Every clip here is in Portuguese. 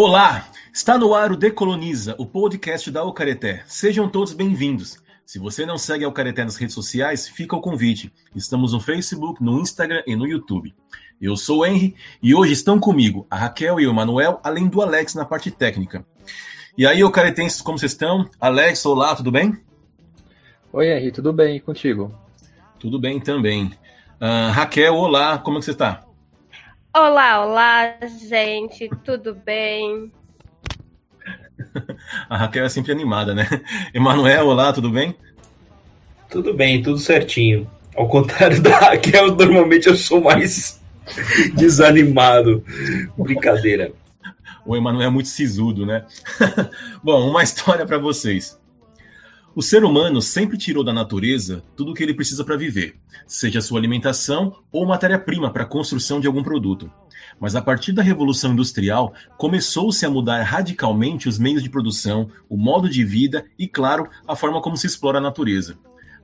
Olá! Está no ar o Decoloniza, o podcast da Alcareté. Sejam todos bem-vindos. Se você não segue a Alcareté nas redes sociais, fica o convite. Estamos no Facebook, no Instagram e no YouTube. Eu sou o Henry e hoje estão comigo a Raquel e o Manuel, além do Alex na parte técnica. E aí, Alcaretenses, como vocês estão? Alex, olá, tudo bem? Oi, Henry, tudo bem e contigo? Tudo bem também. Uh, Raquel, olá, como é que você está? Olá, olá, gente, tudo bem? A Raquel é sempre animada, né? Emanuel, olá, tudo bem? Tudo bem, tudo certinho. Ao contrário da Raquel, normalmente eu sou mais desanimado. Brincadeira. O Emanuel é muito sisudo, né? Bom, uma história para vocês. O ser humano sempre tirou da natureza tudo o que ele precisa para viver, seja sua alimentação ou matéria-prima para a construção de algum produto. Mas a partir da Revolução Industrial, começou-se a mudar radicalmente os meios de produção, o modo de vida e, claro, a forma como se explora a natureza.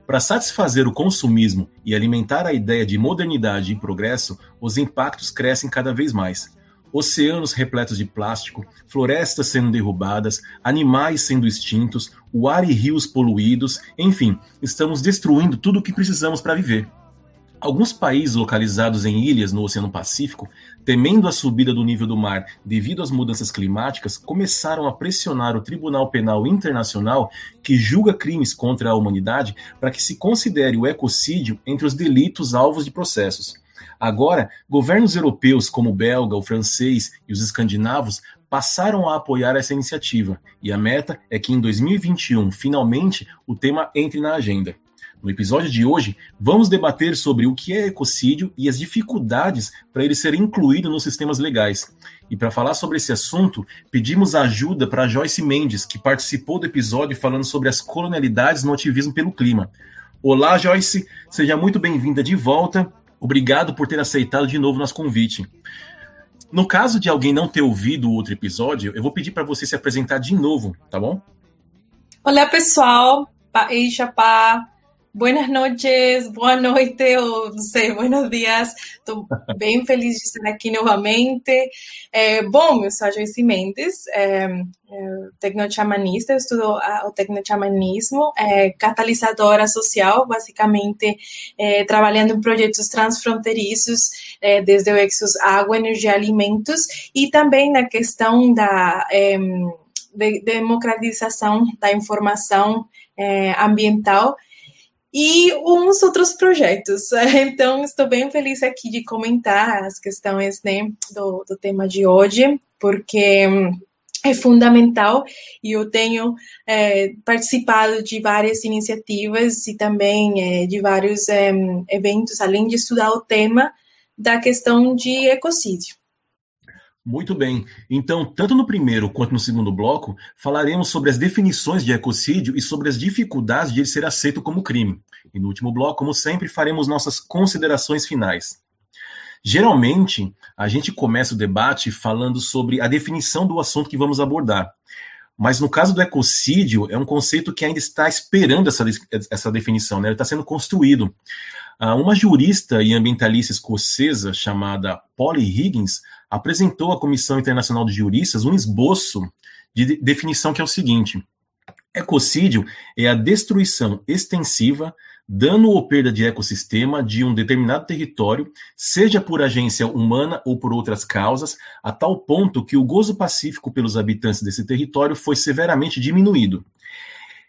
Para satisfazer o consumismo e alimentar a ideia de modernidade e progresso, os impactos crescem cada vez mais oceanos repletos de plástico, florestas sendo derrubadas, animais sendo extintos, o ar e rios poluídos, enfim, estamos destruindo tudo o que precisamos para viver. Alguns países localizados em ilhas no Oceano Pacífico, temendo a subida do nível do mar devido às mudanças climáticas, começaram a pressionar o Tribunal Penal Internacional, que julga crimes contra a humanidade, para que se considere o ecocídio entre os delitos alvos de processos. Agora, governos europeus como o belga, o francês e os escandinavos passaram a apoiar essa iniciativa, e a meta é que em 2021, finalmente, o tema entre na agenda. No episódio de hoje, vamos debater sobre o que é ecocídio e as dificuldades para ele ser incluído nos sistemas legais. E para falar sobre esse assunto, pedimos ajuda para Joyce Mendes, que participou do episódio falando sobre as colonialidades no ativismo pelo clima. Olá, Joyce, seja muito bem-vinda de volta Obrigado por ter aceitado de novo nosso convite. No caso de alguém não ter ouvido o outro episódio, eu vou pedir para você se apresentar de novo, tá bom? Olá, pessoal. Paei Chapá. Buenas noches, boa noite, ou não sei, buenos dias. Estou bem feliz de estar aqui novamente. É, bom, eu sou a Joyce Mendes, é, é, tecnochamanista, eu estudo o tecnochamanismo, é, catalisadora social, basicamente é, trabalhando em projetos transfronteiriços, é, desde o Exos Água, Energia e Alimentos, e também na questão da é, de democratização da informação é, ambiental e uns outros projetos. Então, estou bem feliz aqui de comentar as questões né, do, do tema de hoje, porque hum, é fundamental e eu tenho é, participado de várias iniciativas e também é, de vários é, eventos, além de estudar o tema da questão de ecocídio. Muito bem. Então, tanto no primeiro quanto no segundo bloco, falaremos sobre as definições de ecocídio e sobre as dificuldades de ele ser aceito como crime. E no último bloco, como sempre, faremos nossas considerações finais. Geralmente, a gente começa o debate falando sobre a definição do assunto que vamos abordar. Mas no caso do ecocídio, é um conceito que ainda está esperando essa, essa definição, né? ele está sendo construído. Ah, uma jurista e ambientalista escocesa chamada Polly Higgins apresentou à Comissão Internacional de Juristas um esboço de definição que é o seguinte: ecocídio é a destruição extensiva, dano ou perda de ecossistema de um determinado território, seja por agência humana ou por outras causas, a tal ponto que o gozo pacífico pelos habitantes desse território foi severamente diminuído.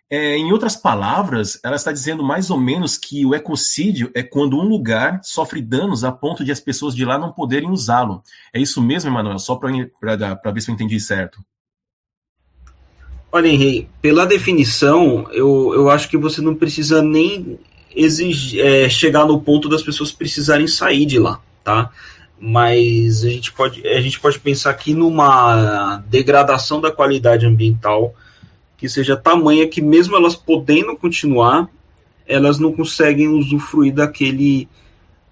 É, em outras palavras, ela está dizendo mais ou menos que o ecocídio é quando um lugar sofre danos a ponto de as pessoas de lá não poderem usá-lo. É isso mesmo, Emanuel? Só para ver se eu entendi certo. Olha, Henrique, pela definição, eu, eu acho que você não precisa nem exigir, é, chegar no ponto das pessoas precisarem sair de lá, tá? Mas a gente pode, a gente pode pensar aqui numa degradação da qualidade ambiental que seja tamanha que mesmo elas podendo continuar, elas não conseguem usufruir daquele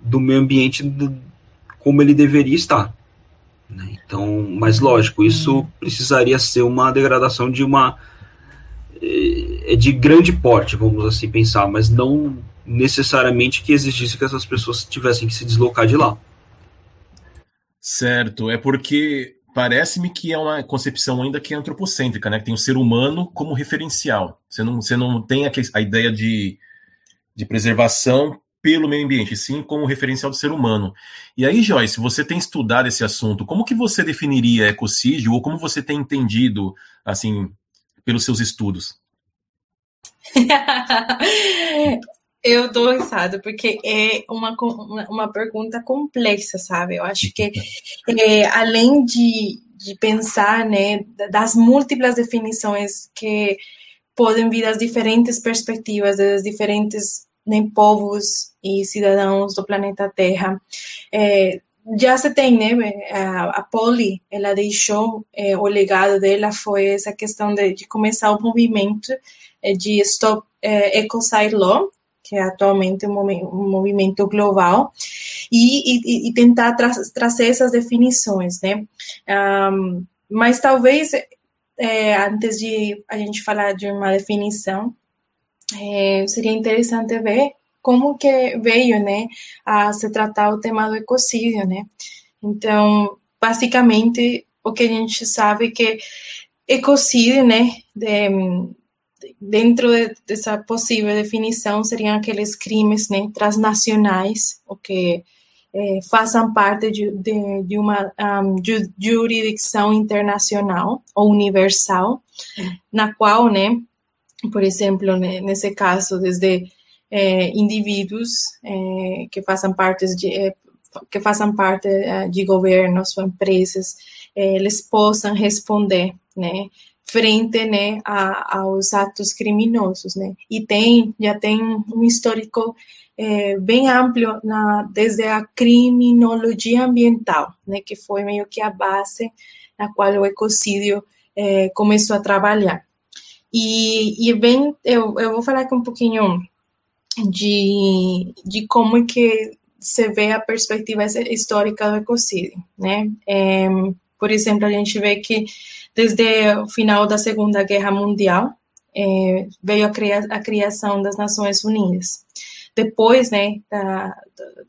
do meio ambiente do, como ele deveria estar. Né? Então, mas lógico, isso precisaria ser uma degradação de uma é de grande porte, vamos assim pensar, mas não necessariamente que exigisse que essas pessoas tivessem que se deslocar de lá. Certo, é porque parece-me que é uma concepção ainda que é antropocêntrica, né? Que tem o ser humano como referencial. Você não, você não tem a, a ideia de, de preservação pelo meio ambiente, sim como referencial do ser humano. E aí, Joyce, você tem estudado esse assunto, como que você definiria ecocídio ou como você tem entendido, assim, pelos seus estudos? Eu dou risada, porque é uma, uma pergunta complexa, sabe? Eu acho que, é, além de, de pensar, né, das múltiplas definições que podem vir das diferentes perspectivas, das diferentes né, povos e cidadãos do planeta Terra, é, já se tem, né? A, a Polly, ela deixou é, o legado dela foi essa questão de, de começar o movimento é, de Stop é, Ecocide Law, que é atualmente um, movimento global, e, e, e tentar tra trazer essas definições, né? Um, mas talvez, é, antes de a gente falar de uma definição, é, seria interessante ver como que veio, né, a se tratar o tema do ecocídio, né? Então, basicamente, o que a gente sabe é que ecocídio, né, de, dentro de, dessa possível definição seriam aqueles crimes né, transnacionais, o que é, façam parte de, de, de uma um, jurisdição internacional ou universal, na qual, né, por exemplo, né, nesse caso, desde é, indivíduos é, que façam parte de que façam parte de governos ou empresas, eles possam responder, né, frente né, a, aos atos criminosos. Né? E tem, já tem um histórico é, bem amplo na, desde a criminologia ambiental, né, que foi meio que a base na qual o ecocídio é, começou a trabalhar. E, e bem, eu, eu vou falar aqui um pouquinho de, de como que se vê a perspectiva histórica do ecocídio, né? É, por exemplo, a gente vê que desde o final da Segunda Guerra Mundial é, veio a, cria a, criação das Nações Unidas. Depois, né, da,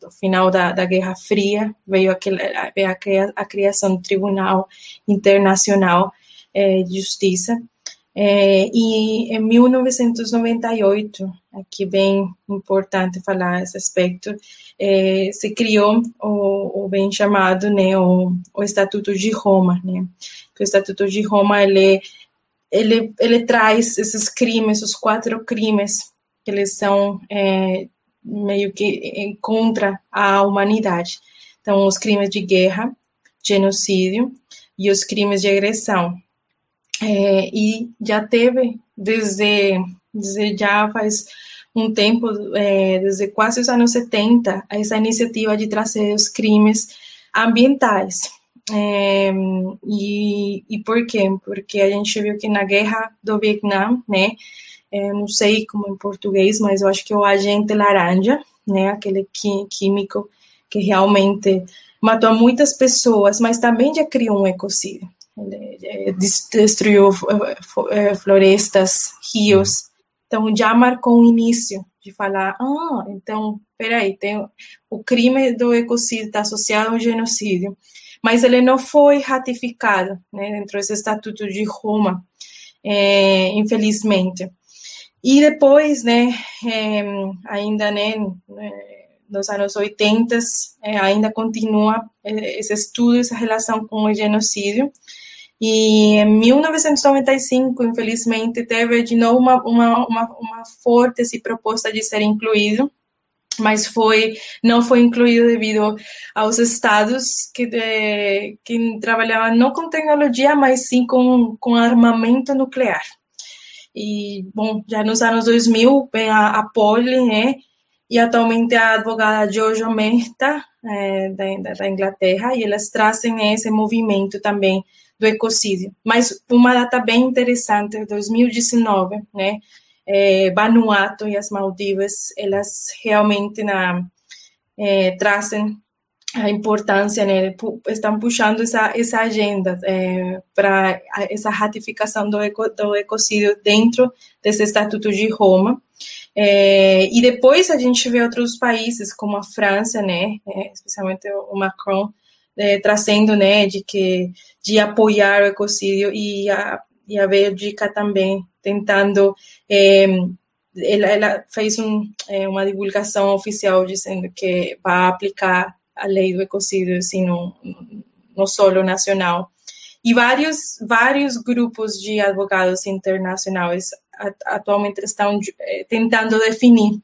do, final da, da, Guerra Fria, veio aquele, a, a, criação do Tribunal Internacional é, de Justiça. É, e em 1998, aqui bem importante falar esse aspecto, é, se criou o, o, bem chamado né, o, o Estatuto de Roma, né, o Estatuto de Roma ele, ele, ele traz esses crimes, os quatro crimes que eles são é, meio que contra a humanidade. Então, os crimes de guerra, genocídio e os crimes de agressão. É, e já teve, desde, desde já faz um tempo, é, desde quase os anos 70, essa iniciativa de trazer os crimes ambientais. É, e, e por quê? Porque a gente viu que na guerra do Vietnã, né, é, não sei como em português, mas eu acho que é o agente laranja, né, aquele químico que realmente matou muitas pessoas, mas também já criou um ecocídio. Ele destruiu é, florestas, rios. Então já marcou o início de falar, ah, então, peraí, tem o crime do ecocídio está associado ao genocídio mas ele não foi ratificado né, dentro desse Estatuto de Roma, é, infelizmente. E depois, né, é, ainda né, nos anos 80, é, ainda continua esse estudo, essa relação com o genocídio. E em 1995, infelizmente, teve de novo uma, uma, uma, uma forte proposta de ser incluído mas foi não foi incluído devido aos estados que, de, que trabalhavam não com tecnologia, mas sim com, com armamento nuclear. E, bom, já nos anos 2000 vem a, a Poli, né, e atualmente a advogada Jojo Mehta, é, da, da Inglaterra, e elas trazem esse movimento também do ecocídio. Mas uma data bem interessante, 2019, né, é, Vanuatu e as Maldivas, elas realmente na, é, trazem a importância, né, estão puxando essa, essa agenda é, para essa ratificação do, eco, do ecocídio dentro desse Estatuto de Roma. É, e depois a gente vê outros países, como a França, né, é, especialmente o Macron, é, trazendo, né, de que de apoiar o ecocídio e a, e a Bélgica também tentando é, ela, ela, fez um, é, uma divulgação oficial dizendo que vai aplicar a lei do ecocídio assim, no, no solo nacional. E vários, vários grupos de advogados internacionais atualmente estão é, tentando definir.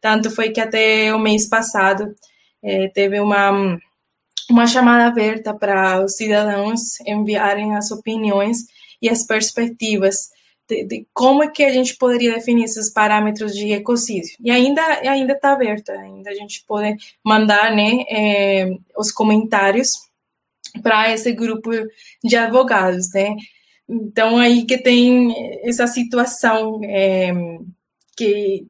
Tanto foi que até o mês passado é, teve uma, uma chamada aberta para os cidadãos enviarem as opiniões e as perspectivas de, de, como é que a gente poderia definir esses parâmetros de ecocídio. E ainda ainda está aberta, ainda a gente pode mandar né, é, os comentários para esse grupo de advogados, né? Então aí que tem essa situação é, que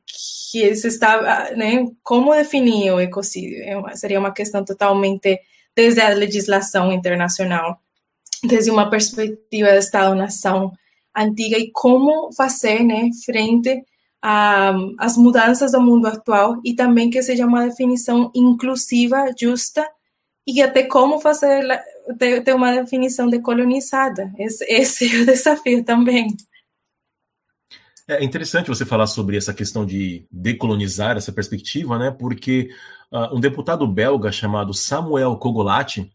que se está, né? Como definir o ecocídio? É uma, seria uma questão totalmente desde a legislação internacional, desde uma perspectiva de Estado-nação antiga e como fazer, né, frente às mudanças do mundo atual e também que seja uma definição inclusiva, justa e até como fazer ter, uma definição decolonizada. Esse, esse é o desafio também. É interessante você falar sobre essa questão de decolonizar essa perspectiva, né? Porque uh, um deputado belga chamado Samuel Kogolati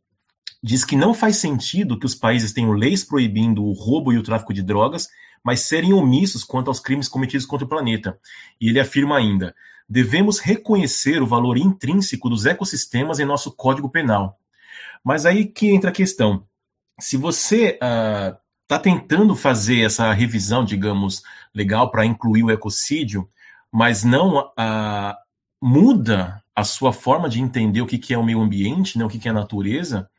diz que não faz sentido que os países tenham leis proibindo o roubo e o tráfico de drogas, mas serem omissos quanto aos crimes cometidos contra o planeta. E ele afirma ainda: devemos reconhecer o valor intrínseco dos ecossistemas em nosso Código Penal. Mas aí que entra a questão. Se você está tentando fazer essa revisão, digamos, legal para incluir o ecocídio, mas não uh, muda a sua forma de entender o que, que é o meio ambiente, né, o que, que é a natureza,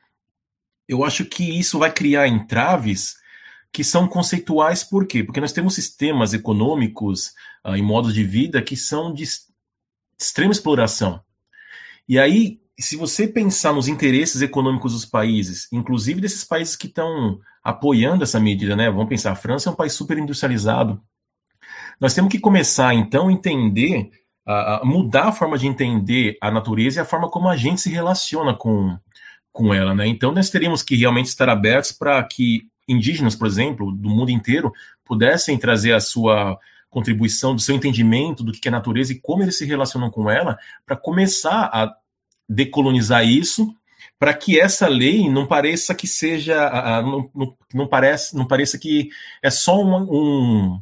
eu acho que isso vai criar entraves que são conceituais, por quê? Porque nós temos sistemas econômicos uh, e modos de vida que são de extrema exploração. E aí, se você pensar nos interesses econômicos dos países, inclusive desses países que estão apoiando essa medida, né? Vamos pensar, a França é um país super industrializado. Nós temos que começar, então, a entender, a mudar a forma de entender a natureza e a forma como a gente se relaciona com, com ela, né? Então nós teríamos que realmente estar abertos para que indígenas, por exemplo, do mundo inteiro, pudessem trazer a sua contribuição, do seu entendimento do que é natureza e como eles se relacionam com ela, para começar a decolonizar isso, para que essa lei não pareça que seja, não, não, parece, não pareça que é só um, um,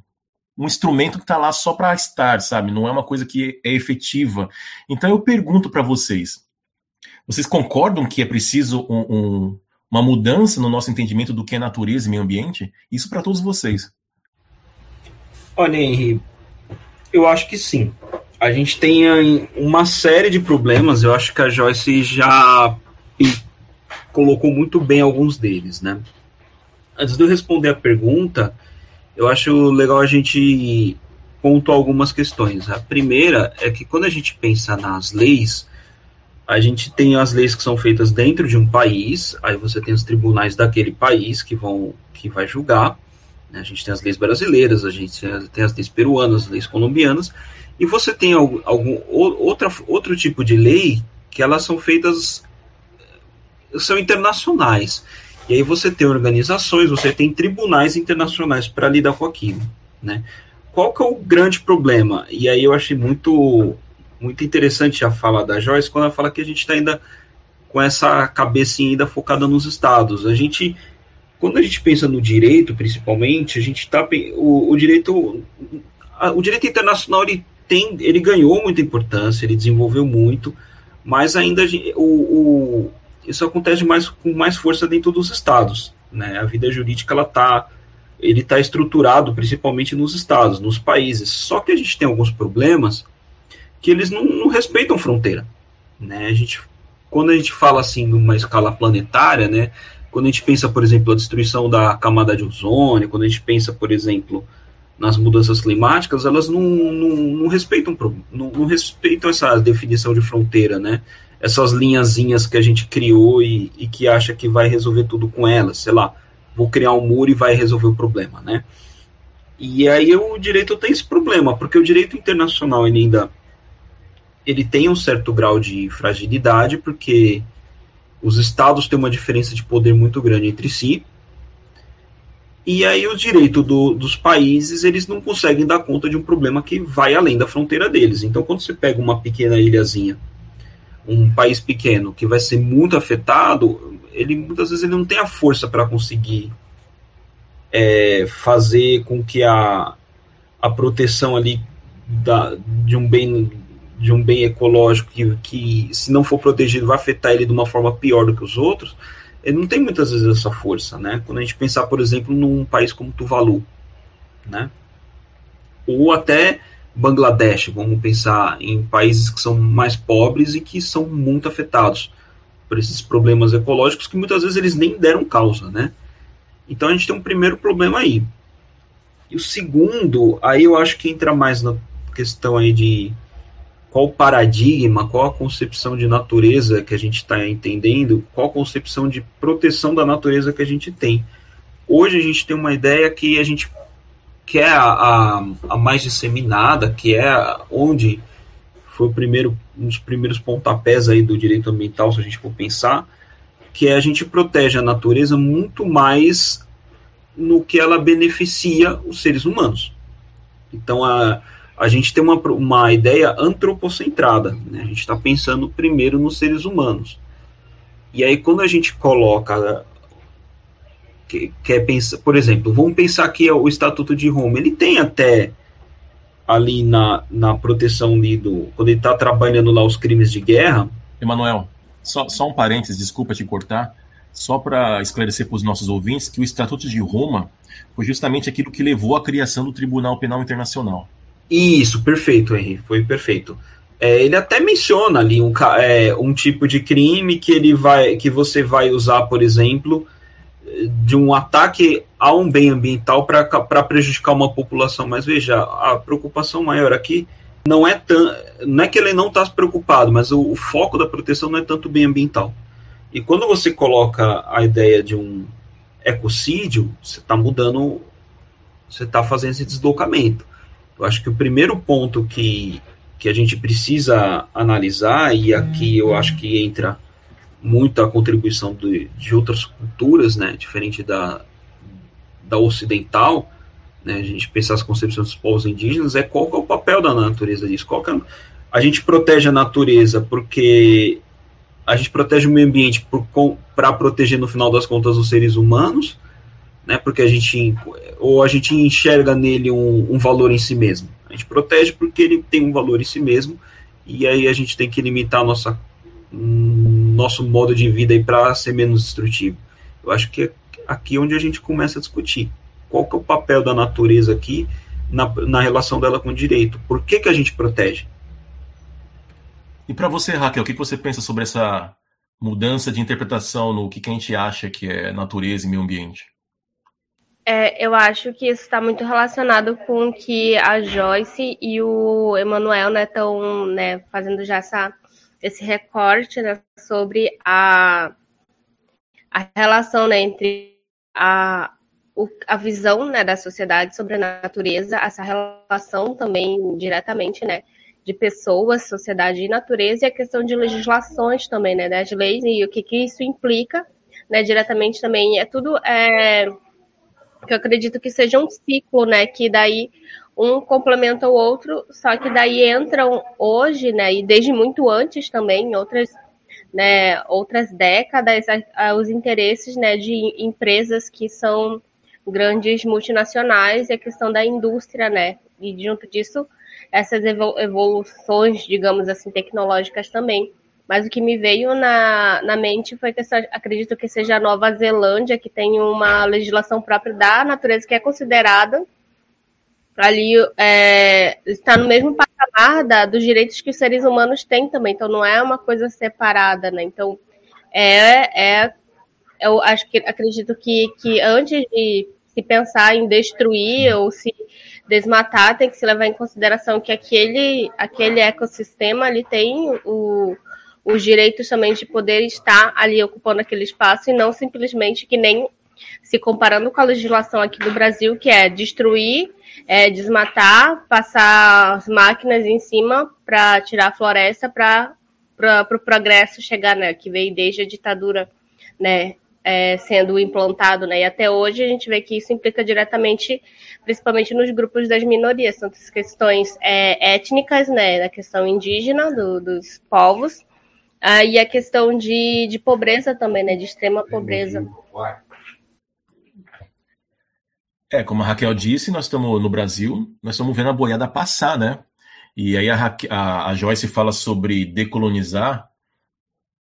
um instrumento que está lá só para estar, sabe? Não é uma coisa que é efetiva. Então eu pergunto para vocês, vocês concordam que é preciso um, um, uma mudança no nosso entendimento do que é natureza e meio ambiente? Isso para todos vocês. Olha, Henri, eu acho que sim. A gente tem uma série de problemas, eu acho que a Joyce já colocou muito bem alguns deles, né? Antes de eu responder a pergunta, eu acho legal a gente pontuar algumas questões. A primeira é que quando a gente pensa nas leis, a gente tem as leis que são feitas dentro de um país, aí você tem os tribunais daquele país que vão que vai julgar. Né? A gente tem as leis brasileiras, a gente tem as leis peruanas, as leis colombianas, e você tem algum, algum outra, outro tipo de lei que elas são feitas são internacionais. E aí você tem organizações, você tem tribunais internacionais para lidar com aquilo, né? Qual que é o grande problema? E aí eu achei muito muito interessante a fala da Joyce quando ela fala que a gente está ainda com essa cabecinha ainda focada nos estados. A gente, quando a gente pensa no direito, principalmente, a gente está o, o direito, o direito internacional ele tem, ele ganhou muita importância, ele desenvolveu muito, mas ainda o isso acontece mais com mais força dentro dos estados, né? A vida jurídica ela tá ele está estruturado principalmente nos estados, nos países. Só que a gente tem alguns problemas que eles não, não respeitam fronteira. Né? A gente, quando a gente fala assim numa escala planetária, né, quando a gente pensa, por exemplo, a destruição da camada de ozônio, quando a gente pensa, por exemplo, nas mudanças climáticas, elas não, não, não respeitam não, não, respeitam essa definição de fronteira, né? Essas linhazinhas que a gente criou e, e que acha que vai resolver tudo com elas, sei lá, vou criar um muro e vai resolver o problema, né? E aí o direito tem esse problema, porque o direito internacional ainda ele tem um certo grau de fragilidade, porque Os estados têm uma diferença de poder muito grande entre si. E aí o direito do, dos países, eles não conseguem dar conta de um problema que vai além da fronteira deles. Então, quando você pega uma pequena ilhazinha, um país pequeno que vai ser muito afetado, ele muitas vezes ele não tem a força para conseguir é, fazer com que a, a proteção ali da, de um bem de um bem ecológico que, que, se não for protegido, vai afetar ele de uma forma pior do que os outros, ele não tem muitas vezes essa força, né? Quando a gente pensar, por exemplo, num país como Tuvalu, né? Ou até Bangladesh, vamos pensar em países que são mais pobres e que são muito afetados por esses problemas ecológicos que muitas vezes eles nem deram causa, né? Então a gente tem um primeiro problema aí. E o segundo, aí eu acho que entra mais na questão aí de qual paradigma, qual a concepção de natureza que a gente está entendendo, qual a concepção de proteção da natureza que a gente tem. Hoje a gente tem uma ideia que a gente quer a, a, a mais disseminada, que é onde foi o primeiro, um dos primeiros pontapés aí do direito ambiental, se a gente for pensar, que é a gente protege a natureza muito mais no que ela beneficia os seres humanos. Então, a, a gente tem uma, uma ideia antropocentrada, né? a gente está pensando primeiro nos seres humanos. E aí, quando a gente coloca. Que, quer pensar, por exemplo, vamos pensar que o Estatuto de Roma, ele tem até ali na, na proteção ali do. Quando ele está trabalhando lá os crimes de guerra. Emanuel, só, só um parênteses, desculpa te cortar, só para esclarecer para os nossos ouvintes que o Estatuto de Roma foi justamente aquilo que levou à criação do Tribunal Penal Internacional. Isso, perfeito, Henry, foi perfeito. É, ele até menciona ali um, é, um tipo de crime que ele vai, que você vai usar, por exemplo, de um ataque a um bem ambiental para prejudicar uma população. Mas veja, a preocupação maior aqui não é tão, não é que ele não está preocupado, mas o, o, foco da proteção não é tanto bem ambiental. E quando você coloca a ideia de um ecocídio, você está mudando, você está fazendo esse deslocamento. Eu acho que o primeiro ponto que, que a gente precisa analisar, e aqui eu acho que entra muito a contribuição de, de outras culturas, né, diferente da, da ocidental, né, a gente pensar as concepções dos povos indígenas, é qual é o papel da natureza disso. Qual é, a gente protege a natureza porque a gente protege o meio ambiente para proteger, no final das contas, os seres humanos, né, porque a gente, ou a gente enxerga nele um, um valor em si mesmo. A gente protege porque ele tem um valor em si mesmo, e aí a gente tem que limitar nossa, nosso modo de vida para ser menos destrutivo. Eu acho que é aqui onde a gente começa a discutir qual que é o papel da natureza aqui na, na relação dela com o direito. Por que, que a gente protege? E para você, Raquel, o que você pensa sobre essa mudança de interpretação no que a gente acha que é natureza e meio ambiente? É, eu acho que isso está muito relacionado com que a Joyce e o Emanuel estão né, né, fazendo já essa, esse recorte né, sobre a, a relação né, entre a, a visão né, da sociedade sobre a natureza, essa relação também diretamente né, de pessoas, sociedade e natureza, e a questão de legislações também, né, das leis e o que, que isso implica né, diretamente também. É tudo é, que eu acredito que seja um ciclo, né, que daí um complementa o outro, só que daí entram hoje, né, e desde muito antes também, outras né, outras décadas, os interesses né, de empresas que são grandes multinacionais e a questão da indústria, né? E junto disso, essas evoluções, digamos assim, tecnológicas também. Mas o que me veio na, na mente foi que acredito que seja a Nova Zelândia, que tem uma legislação própria da natureza que é considerada ali é, está no mesmo patamar da, dos direitos que os seres humanos têm também. Então não é uma coisa separada, né? Então é, é eu acho que acredito que, que antes de se pensar em destruir ou se desmatar, tem que se levar em consideração que aquele, aquele ecossistema ali tem o, os direitos também de poder estar ali ocupando aquele espaço e não simplesmente que nem se comparando com a legislação aqui do Brasil, que é destruir, é, desmatar, passar as máquinas em cima para tirar a floresta para para o pro progresso chegar, né, que veio desde a ditadura, né, é, sendo implantado, né, e até hoje a gente vê que isso implica diretamente, principalmente nos grupos das minorias, tantas questões é, étnicas, né, da questão indígena do, dos povos, ah, e a questão de, de pobreza também, né, de extrema pobreza. É, como a Raquel disse, nós estamos no Brasil, nós estamos vendo a boiada passar, né? E aí a, a, a Joyce fala sobre decolonizar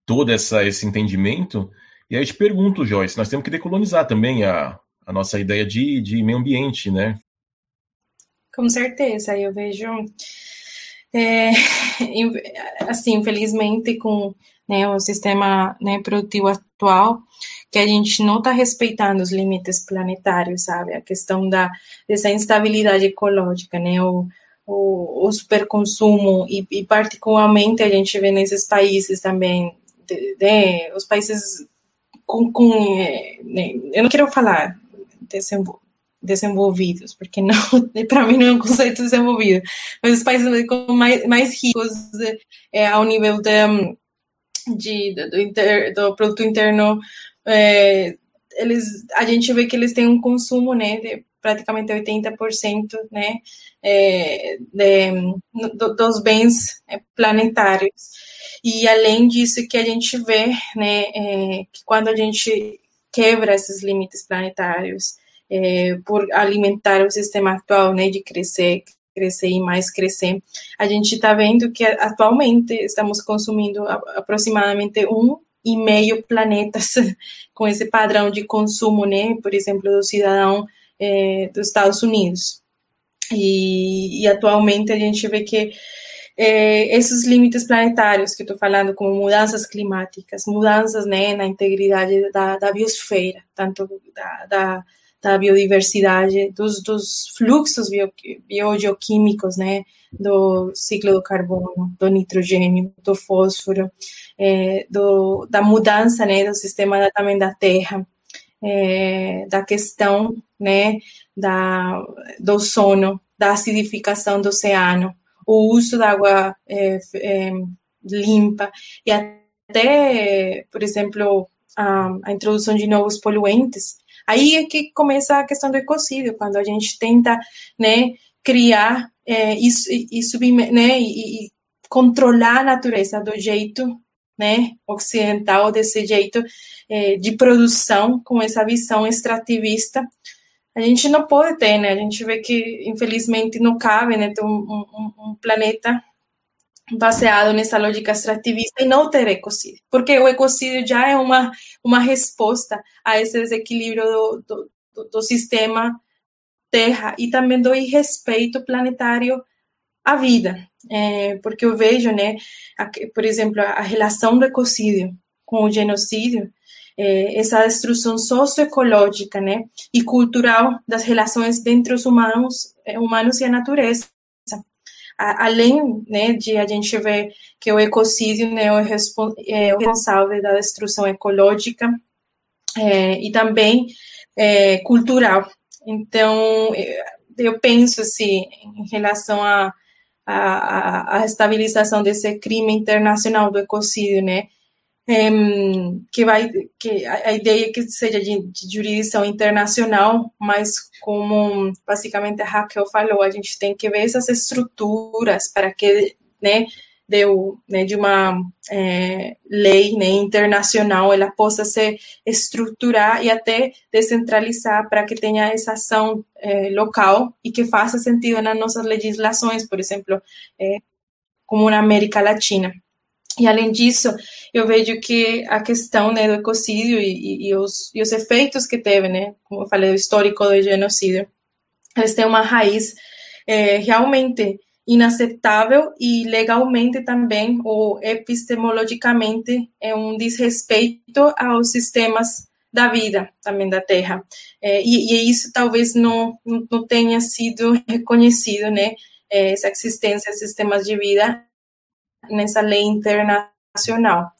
todo essa, esse entendimento. E aí eu te pergunto, Joyce, nós temos que decolonizar também a, a nossa ideia de, de meio ambiente, né? Com certeza, eu vejo, é, assim, infelizmente, com né, o sistema né, produtivo atual, que a gente não está respeitando os limites planetários, sabe? A questão da, dessa instabilidade ecológica, né? O, o, o superconsumo e, e, particularmente, a gente vê nesses países também, de, de, os países com, com né, eu não quero falar desenvolvidos, porque não, para mim não é um conceito desenvolvido, mas os países mais, mais ricos é, ao nível de, de do, inter, do produto interno é, eles, a gente vê que eles têm um consumo, né, de praticamente 80%, né, é, de, do, dos bens é, planetários. E além disso que a gente vê, né, é, que quando a gente quebra esses limites planetários é, por alimentar o sistema atual, né, de crescer, crescer e mais crescer, a gente está vendo que atualmente estamos consumindo aproximadamente um e meio planetas com esse padrão de consumo, né? Por exemplo, do cidadão é, dos Estados Unidos. E, e, atualmente a gente vê que é, esses limites planetários que estou falando, como mudanças climáticas, mudanças né, na integridade da, da biosfera, tanto da, da, da biodiversidade, dos, dos fluxos bio, biogeoquímicos, né, do ciclo do carbono, do nitrogênio, do fósforo, é, do, da mudança né, do sistema também da Terra, é, da questão né, da, do sono, da acidificação do oceano, o uso da água é, é limpa e até, por exemplo, a, a, introdução de novos poluentes. Aí é que começa a questão do ecocídio, quando a gente tenta né, criar é, e, e, né, e, e controlar a natureza do jeito né, ocidental, desse jeito é, de produção, com essa visão extrativista, a gente não pode ter, né? A gente vê que, infelizmente, não cabe né, ter um, um, um planeta baseado nessa lógica extrativista e não ter ecocídio, porque o ecocídio já é uma, uma resposta a esse desequilíbrio do, do, do, do sistema Terra e também do irrespeito planetário à vida, é, porque eu vejo, né, a, por exemplo, a, relação do ecocídio com o genocídio, é, essa destruição socioecológica, né, e cultural das relações entre os humanos, é, humanos e a natureza. A, além, né, de a gente ver que o ecocídio, né, é o, é o responsável da destruição ecológica é, e também é, cultural. Então, eu penso assim, em relação a a, a, estabilização desse crime internacional do ecocídio, né? Que vai que a, ideia é que seja de, de, jurisdição internacional, mas como basicamente a Raquel falou, a gente tem que ver essas estruturas para que, né, deu, né, de uma é, lei né, internacional, ela possa se estruturar e até descentralizar para que tenha essa ação é, local e que faça sentido nas nossas legislações, por exemplo, é, como na América Latina. E além disso, eu vejo que a questão né, do ecocídio e, e, os, e os efeitos que teve, né, como eu falei, o histórico do genocídio, eles têm uma raiz é, realmente inaceitável e legalmente também, ou epistemologicamente, é um desrespeito aos sistemas da vida também da Terra. É, e, e, isso talvez não, não tenha sido reconhecido, né, é, essa existência de sistemas de vida nessa lei internacional.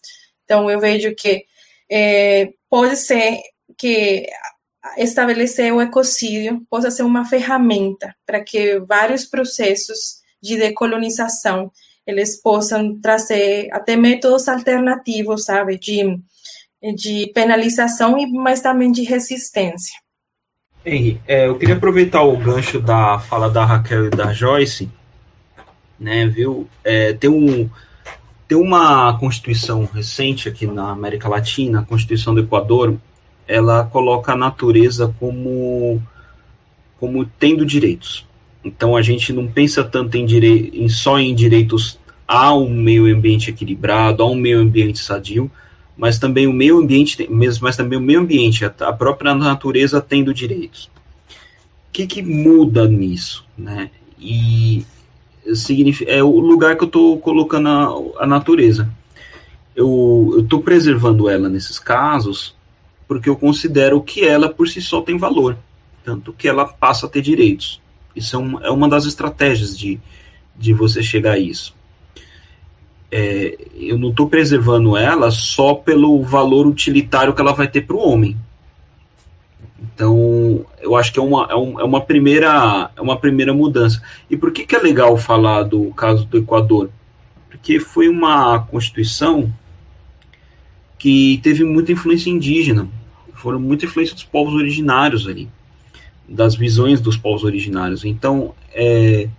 Então, eu vejo que é, pode ser que estabelecer o ecocídio possa ser uma ferramenta para que vários processos de decolonização eles possam trazer até métodos alternativos, sabe, de, de penalização, mas também de resistência. Henry, é, eu queria aproveitar o gancho da fala da Raquel e da Joyce, né, viu? É, tem, um, tem uma constituição recente aqui na América Latina, a Constituição do Equador, ela coloca a natureza como, como tendo direitos. Então a gente não pensa tanto em, direi em só em direitos a um meio ambiente equilibrado, a um meio ambiente sadio, mas também o meio ambiente, mas também o meio ambiente, a própria natureza tendo direitos. O que, que muda nisso, né? E é o lugar que eu estou colocando a, a natureza. Eu estou preservando ela nesses casos porque eu considero que ela por si só tem valor, tanto que ela passa a ter direitos. Isso é, um, é uma das estratégias de, de você chegar a isso. É, eu não estou preservando ela só pelo valor utilitário que ela vai ter para o homem. Então, eu acho que é uma, é, é, uma primeira, é uma primeira mudança. E por que, que é legal falar do caso do Equador? Porque foi uma constituição que teve muita influência indígena foram muito influência dos povos originários ali, das visões dos povos originários. Então, é,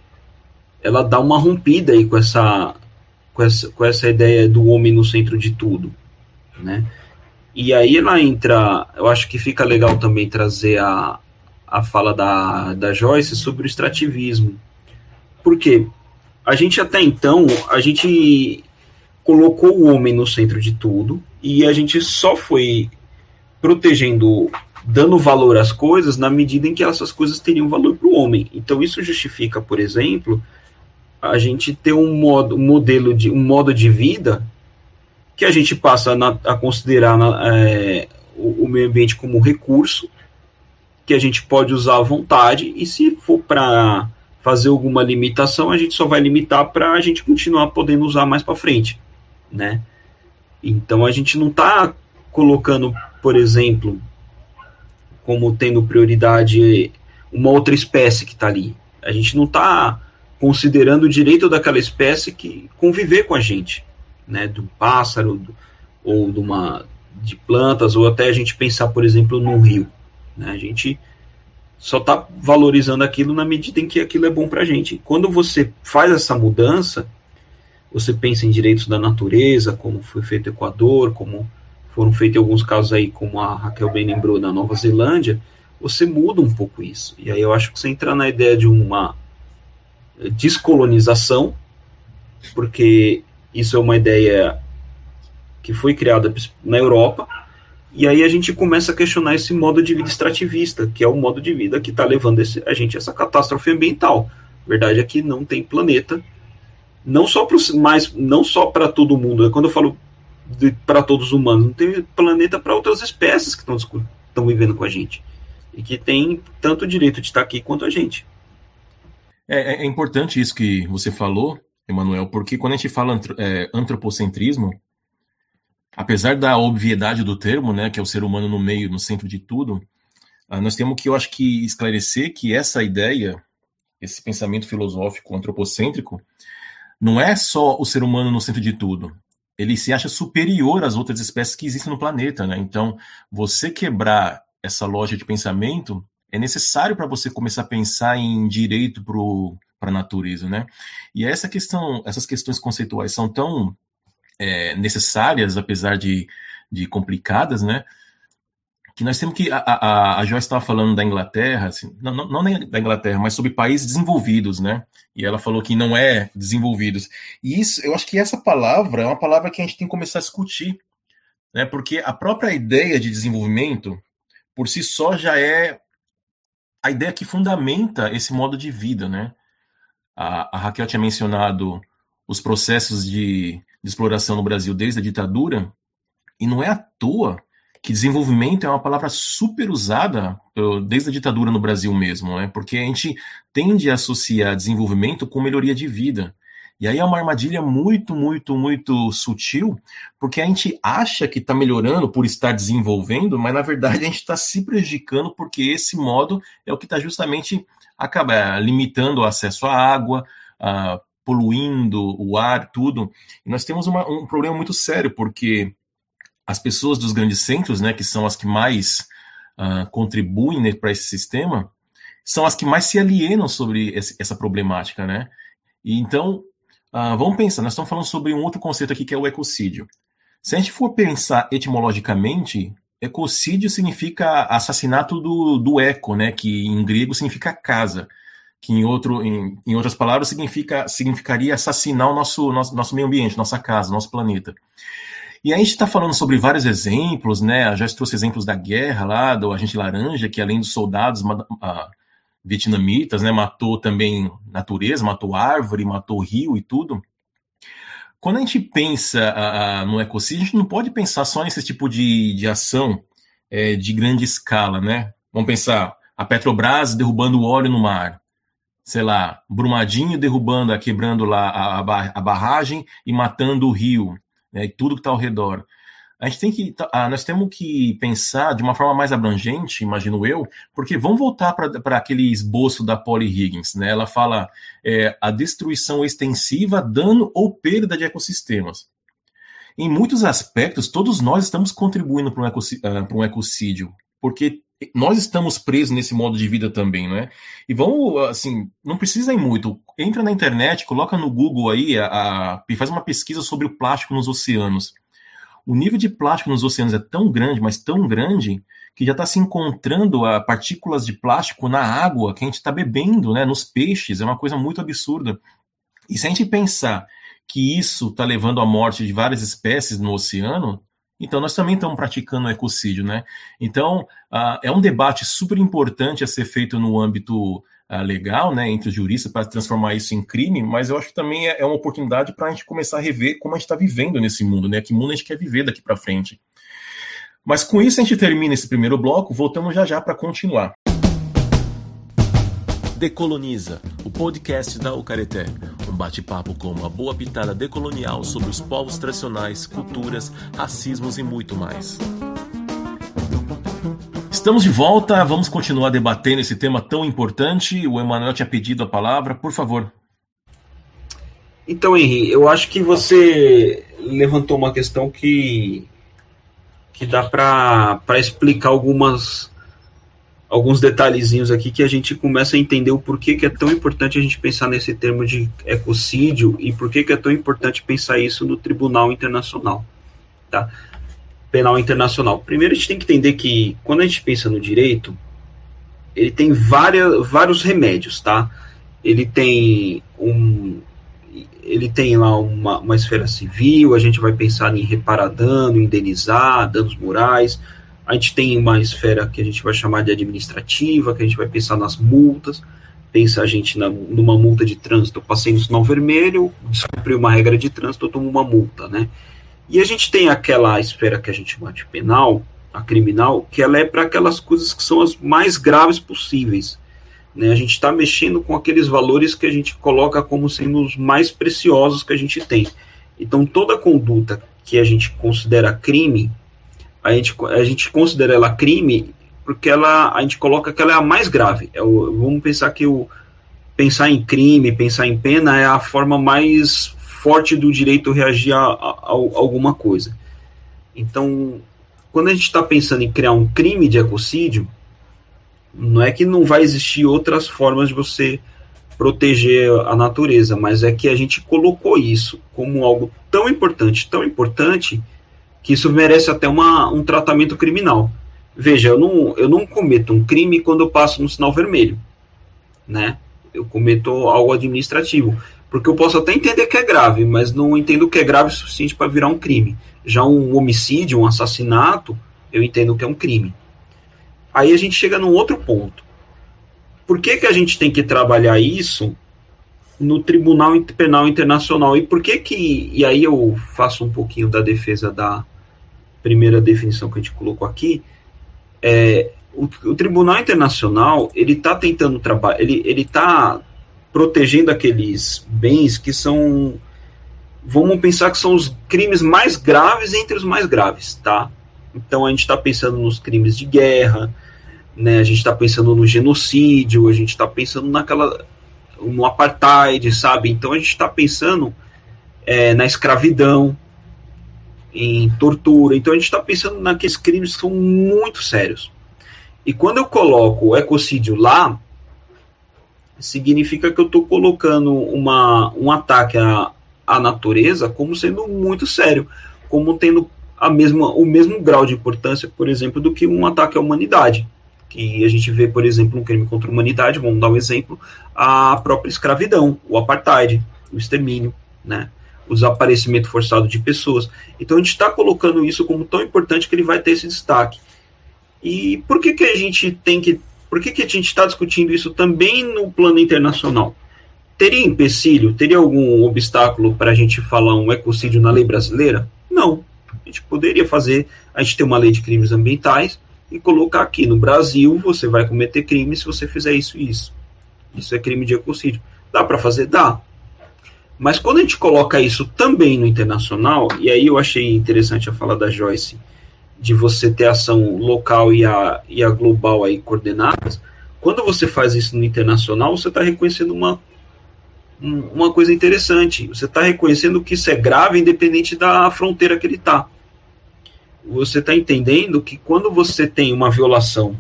ela dá uma rompida aí com essa, com essa, com essa ideia do homem no centro de tudo, né? E aí ela entra, eu acho que fica legal também trazer a, a fala da, da Joyce sobre o extrativismo. Porque a gente até então, a gente colocou o homem no centro de tudo e a gente só foi protegendo, dando valor às coisas na medida em que essas coisas teriam valor para o homem. Então isso justifica, por exemplo, a gente ter um modo, um modelo de um modo de vida que a gente passa na, a considerar na, é, o, o meio ambiente como recurso que a gente pode usar à vontade e se for para fazer alguma limitação, a gente só vai limitar para a gente continuar podendo usar mais para frente, né? Então a gente não está colocando por exemplo, como tendo prioridade uma outra espécie que está ali. A gente não está considerando o direito daquela espécie que conviver com a gente, né, do pássaro do, ou de uma de plantas ou até a gente pensar, por exemplo, num rio. Né, a gente só está valorizando aquilo na medida em que aquilo é bom para a gente. Quando você faz essa mudança, você pensa em direitos da natureza, como foi feito no Equador, como foram feitos alguns casos aí, como a Raquel bem lembrou, na Nova Zelândia, você muda um pouco isso. E aí eu acho que você entra na ideia de uma descolonização, porque isso é uma ideia que foi criada na Europa, e aí a gente começa a questionar esse modo de vida extrativista, que é o modo de vida que está levando esse, a gente a essa catástrofe ambiental. A verdade é que não tem planeta, não só para mais, não só para todo mundo. Quando eu falo para todos os humanos, não tem planeta para outras espécies que estão vivendo com a gente e que tem tanto direito de estar aqui quanto a gente. É, é, é importante isso que você falou, Emanuel, porque quando a gente fala é, antropocentrismo, apesar da obviedade do termo, né, que é o ser humano no meio, no centro de tudo, ah, nós temos que, eu acho que, esclarecer que essa ideia, esse pensamento filosófico antropocêntrico, não é só o ser humano no centro de tudo ele se acha superior às outras espécies que existem no planeta, né? Então, você quebrar essa loja de pensamento é necessário para você começar a pensar em direito para a natureza, né? E essa questão, essas questões conceituais são tão é, necessárias, apesar de, de complicadas, né? que nós temos que. A, a, a Joyce estava falando da Inglaterra, assim, não, não, não da Inglaterra, mas sobre países desenvolvidos, né? E ela falou que não é desenvolvidos. E isso, eu acho que essa palavra é uma palavra que a gente tem que começar a discutir, né? Porque a própria ideia de desenvolvimento, por si só, já é a ideia que fundamenta esse modo de vida, né? A, a Raquel tinha mencionado os processos de, de exploração no Brasil desde a ditadura, e não é à toa que desenvolvimento é uma palavra super usada desde a ditadura no Brasil mesmo, né? porque a gente tende a associar desenvolvimento com melhoria de vida. E aí é uma armadilha muito, muito, muito sutil, porque a gente acha que está melhorando por estar desenvolvendo, mas na verdade a gente está se prejudicando porque esse modo é o que está justamente acaba limitando o acesso à água, poluindo o ar, tudo. E nós temos uma, um problema muito sério, porque as pessoas dos grandes centros, né, que são as que mais uh, contribuem né, para esse sistema, são as que mais se alienam sobre essa problemática, né? E então, uh, vamos pensar, nós estamos falando sobre um outro conceito aqui que é o ecocídio. Se a gente for pensar etimologicamente, ecocídio significa assassinato do, do eco, né? Que em grego significa casa, que em, outro, em, em outras palavras significa, significaria assassinar o nosso, nosso, nosso meio ambiente, nossa casa, nosso planeta. E a gente está falando sobre vários exemplos, né? Já trouxe exemplos da guerra lá, do agente laranja, que além dos soldados uh, vietnamitas, né, matou também natureza, matou árvore, matou rio e tudo. Quando a gente pensa no ecocídio, a gente não pode pensar só nesse tipo de, de ação é, de grande escala, né? Vamos pensar a Petrobras derrubando o óleo no mar, sei lá, Brumadinho derrubando, quebrando lá a, a barragem e matando o rio, né, e tudo que está ao redor. A gente tem que, ah, nós temos que pensar de uma forma mais abrangente, imagino eu, porque vamos voltar para aquele esboço da Polly Higgins, né? Ela fala é, a destruição extensiva, dano ou perda de ecossistemas. Em muitos aspectos, todos nós estamos contribuindo para um, uh, um ecocídio, porque nós estamos presos nesse modo de vida também, né? E vamos, assim, não precisa ir muito. Entra na internet, coloca no Google aí, a, a, faz uma pesquisa sobre o plástico nos oceanos. O nível de plástico nos oceanos é tão grande, mas tão grande, que já está se encontrando a partículas de plástico na água que a gente está bebendo, né? Nos peixes, é uma coisa muito absurda. E se a gente pensar que isso está levando à morte de várias espécies no oceano, então, nós também estamos praticando ecocídio, né? Então, uh, é um debate super importante a ser feito no âmbito legal, né, entre os juristas, para transformar isso em crime, mas eu acho que também é, é uma oportunidade para a gente começar a rever como a gente está vivendo nesse mundo, né? Que mundo a gente quer viver daqui para frente. Mas com isso a gente termina esse primeiro bloco, voltamos já já para continuar. Decoloniza, o podcast da Ucareté. Um bate-papo com uma boa pitada decolonial sobre os povos tradicionais, culturas, racismos e muito mais. Estamos de volta, vamos continuar debatendo esse tema tão importante. O Emanuel tinha pedido a palavra, por favor. Então, Henri, eu acho que você levantou uma questão que, que dá para explicar algumas alguns detalhezinhos aqui que a gente começa a entender o porquê que é tão importante a gente pensar nesse termo de ecocídio e por que é tão importante pensar isso no Tribunal Internacional, tá? Penal Internacional. Primeiro a gente tem que entender que quando a gente pensa no direito, ele tem várias, vários remédios, tá? Ele tem um ele tem lá uma, uma esfera civil, a gente vai pensar em reparar dano, indenizar, danos morais, a gente tem uma esfera que a gente vai chamar de administrativa, que a gente vai pensar nas multas. Pensa a gente na, numa multa de trânsito, eu passei no sinal vermelho, descumpri uma regra de trânsito, eu tomo uma multa, né? E a gente tem aquela esfera que a gente chama de penal, a criminal, que ela é para aquelas coisas que são as mais graves possíveis. Né? A gente está mexendo com aqueles valores que a gente coloca como sendo os mais preciosos que a gente tem. Então, toda conduta que a gente considera crime, a gente, a gente considera ela crime porque ela, a gente coloca que ela é a mais grave. É o, vamos pensar que o pensar em crime, pensar em pena é a forma mais forte do direito reagir a, a, a alguma coisa. Então, quando a gente está pensando em criar um crime de ecocídio, não é que não vai existir outras formas de você proteger a natureza, mas é que a gente colocou isso como algo tão importante, tão importante, que isso merece até uma, um tratamento criminal. Veja, eu não, eu não cometo um crime quando eu passo no sinal vermelho, né? Eu cometo algo administrativo, porque eu posso até entender que é grave, mas não entendo que é grave o suficiente para virar um crime. Já um homicídio, um assassinato, eu entendo que é um crime. Aí a gente chega num outro ponto. Por que, que a gente tem que trabalhar isso no Tribunal Penal Internacional? E por que que... E aí eu faço um pouquinho da defesa da, primeira definição que a gente colocou aqui, é, o, o Tribunal Internacional ele está tentando trabalhar, ele ele está protegendo aqueles bens que são, vamos pensar que são os crimes mais graves entre os mais graves, tá? Então a gente está pensando nos crimes de guerra, né? A gente está pensando no genocídio, a gente está pensando naquela no apartheid, sabe? Então a gente está pensando é, na escravidão, em tortura. Então a gente está pensando naqueles crimes que são muito sérios. E quando eu coloco o ecocídio lá, significa que eu estou colocando uma, um ataque à, à natureza como sendo muito sério, como tendo a mesma, o mesmo grau de importância, por exemplo, do que um ataque à humanidade. Que a gente vê, por exemplo, um crime contra a humanidade, vamos dar um exemplo, a própria escravidão, o apartheid, o extermínio, né? o desaparecimento forçado de pessoas. Então a gente está colocando isso como tão importante que ele vai ter esse destaque. E por que, que a gente tem que. Por que, que a gente está discutindo isso também no plano internacional? Teria empecilho, teria algum obstáculo para a gente falar um ecocídio na lei brasileira? Não. A gente poderia fazer, a gente tem uma lei de crimes ambientais e colocar aqui no Brasil você vai cometer crime se você fizer isso e isso. Isso é crime de ecocídio. Dá para fazer? Dá. Mas quando a gente coloca isso também no internacional, e aí eu achei interessante a fala da Joyce, de você ter ação local e a, e a global aí coordenadas, quando você faz isso no internacional, você está reconhecendo uma, uma coisa interessante. Você está reconhecendo que isso é grave independente da fronteira que ele está. Você está entendendo que quando você tem uma violação,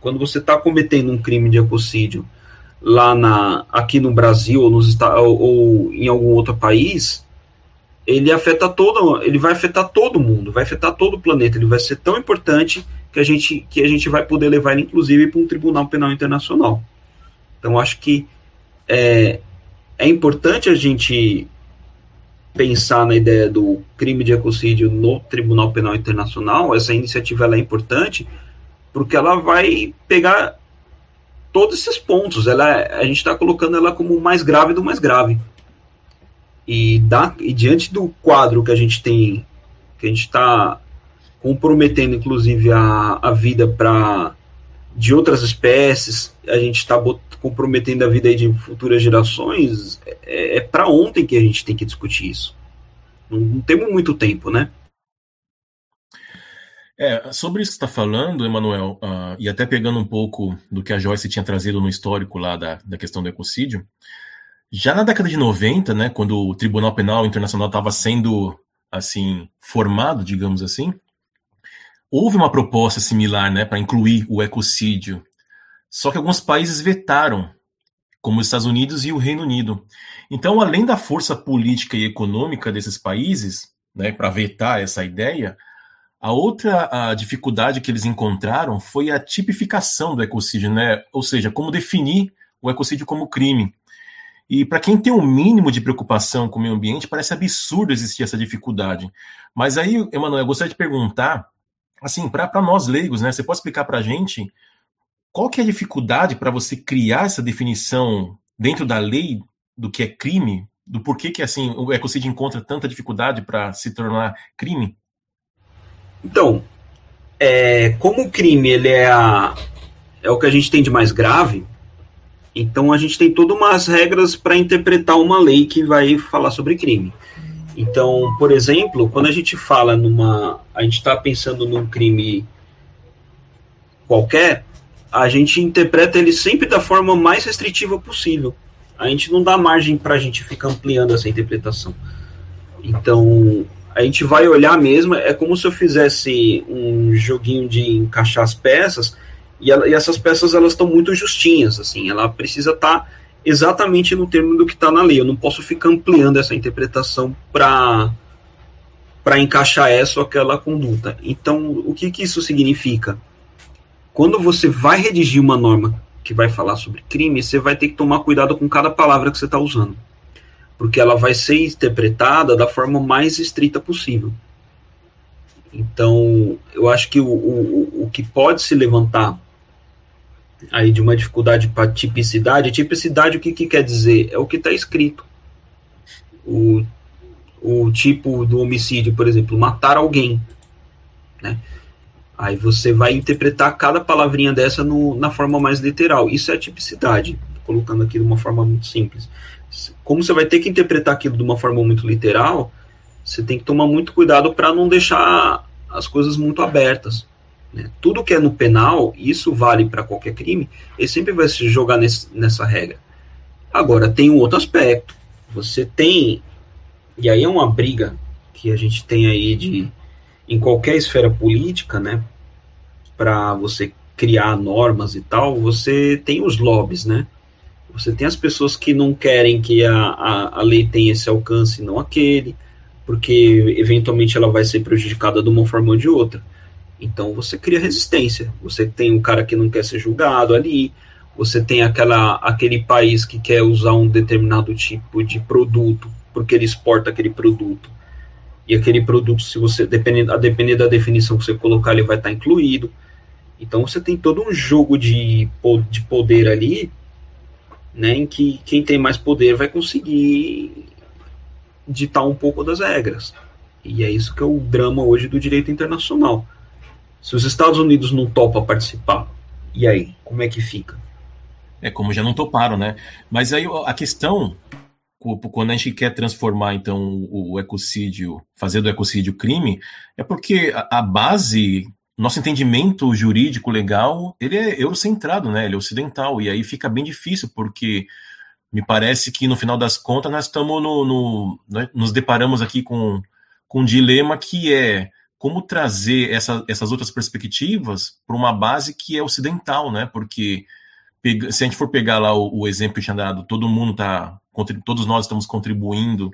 quando você está cometendo um crime de ecocídio lá na, aqui no Brasil ou, nos, ou, ou em algum outro país, ele afeta todo, ele vai afetar todo mundo, vai afetar todo o planeta, ele vai ser tão importante que a gente, que a gente vai poder levar ele, inclusive, para um tribunal penal internacional. Então, acho que é, é importante a gente pensar na ideia do crime de ecocídio no Tribunal Penal Internacional. Essa iniciativa é importante porque ela vai pegar todos esses pontos. Ela, a gente está colocando ela como o mais grave do mais grave. E, da, e diante do quadro que a gente tem, que a gente está comprometendo, inclusive, a, a vida para de outras espécies, a gente está comprometendo a vida de futuras gerações, é, é para ontem que a gente tem que discutir isso. Não, não temos muito tempo, né? É, sobre isso que está falando, Emanuel, uh, e até pegando um pouco do que a Joyce tinha trazido no histórico lá da, da questão do ecocídio, já na década de 90, né, quando o Tribunal Penal Internacional estava sendo assim formado, digamos assim, houve uma proposta similar, né, para incluir o ecocídio. Só que alguns países vetaram, como os Estados Unidos e o Reino Unido. Então, além da força política e econômica desses países, né, para vetar essa ideia, a outra a dificuldade que eles encontraram foi a tipificação do ecocídio, né? ou seja, como definir o ecocídio como crime. E para quem tem o um mínimo de preocupação com o meio ambiente, parece absurdo existir essa dificuldade. Mas aí, Emanuel, eu gostaria de perguntar, assim, para nós leigos, né? Você pode explicar para a gente qual que é a dificuldade para você criar essa definição dentro da lei do que é crime? Do porquê que assim o ecocídio encontra tanta dificuldade para se tornar crime? Então, é, como o crime ele é, a, é o que a gente tem de mais grave, então a gente tem todas umas regras para interpretar uma lei que vai falar sobre crime. Então, por exemplo, quando a gente fala numa. A gente está pensando num crime qualquer, a gente interpreta ele sempre da forma mais restritiva possível. A gente não dá margem para a gente ficar ampliando essa interpretação. Então, a gente vai olhar mesmo, é como se eu fizesse um joguinho de encaixar as peças e, ela, e essas peças elas estão muito justinhas, assim, ela precisa estar tá exatamente no termo do que está na lei. Eu não posso ficar ampliando essa interpretação para para encaixar essa ou aquela conduta. Então, o que, que isso significa? Quando você vai redigir uma norma que vai falar sobre crime, você vai ter que tomar cuidado com cada palavra que você está usando, porque ela vai ser interpretada da forma mais estrita possível. Então, eu acho que o, o, o que pode se levantar aí de uma dificuldade para tipicidade. Tipicidade, o que, que quer dizer? É o que está escrito. O, o tipo do homicídio, por exemplo, matar alguém. Né? Aí você vai interpretar cada palavrinha dessa no, na forma mais literal. Isso é tipicidade, colocando aqui de uma forma muito simples. Como você vai ter que interpretar aquilo de uma forma muito literal, você tem que tomar muito cuidado para não deixar as coisas muito abertas. Né? Tudo que é no penal, isso vale para qualquer crime, ele sempre vai se jogar nesse, nessa regra. Agora, tem um outro aspecto. Você tem, e aí é uma briga que a gente tem aí de, em qualquer esfera política, né, para você criar normas e tal, você tem os lobbies, né? Você tem as pessoas que não querem que a, a, a lei tenha esse alcance, não aquele, porque eventualmente ela vai ser prejudicada de uma forma ou de outra. Então você cria resistência. Você tem um cara que não quer ser julgado ali, você tem aquela, aquele país que quer usar um determinado tipo de produto, porque ele exporta aquele produto. E aquele produto, se você dependendo, a depender da definição que você colocar, ele vai estar incluído. Então você tem todo um jogo de, de poder ali, né, em que quem tem mais poder vai conseguir ditar um pouco das regras. E é isso que é o drama hoje do direito internacional. Se os Estados Unidos não topam participar, e aí, como é que fica? É como já não toparam, né? Mas aí a questão, quando a gente quer transformar então o ecocídio, fazer do ecocídio crime, é porque a, base, nosso entendimento jurídico legal, ele é eurocentrado, né? Ele é ocidental e aí fica bem difícil porque me parece que no final das contas nós estamos no, no né, nos deparamos aqui com, com um dilema que é como trazer essa, essas outras perspectivas para uma base que é ocidental, né? Porque se a gente for pegar lá o, o exemplo que eu tinha dado, todo mundo tá, todos nós estamos contribuindo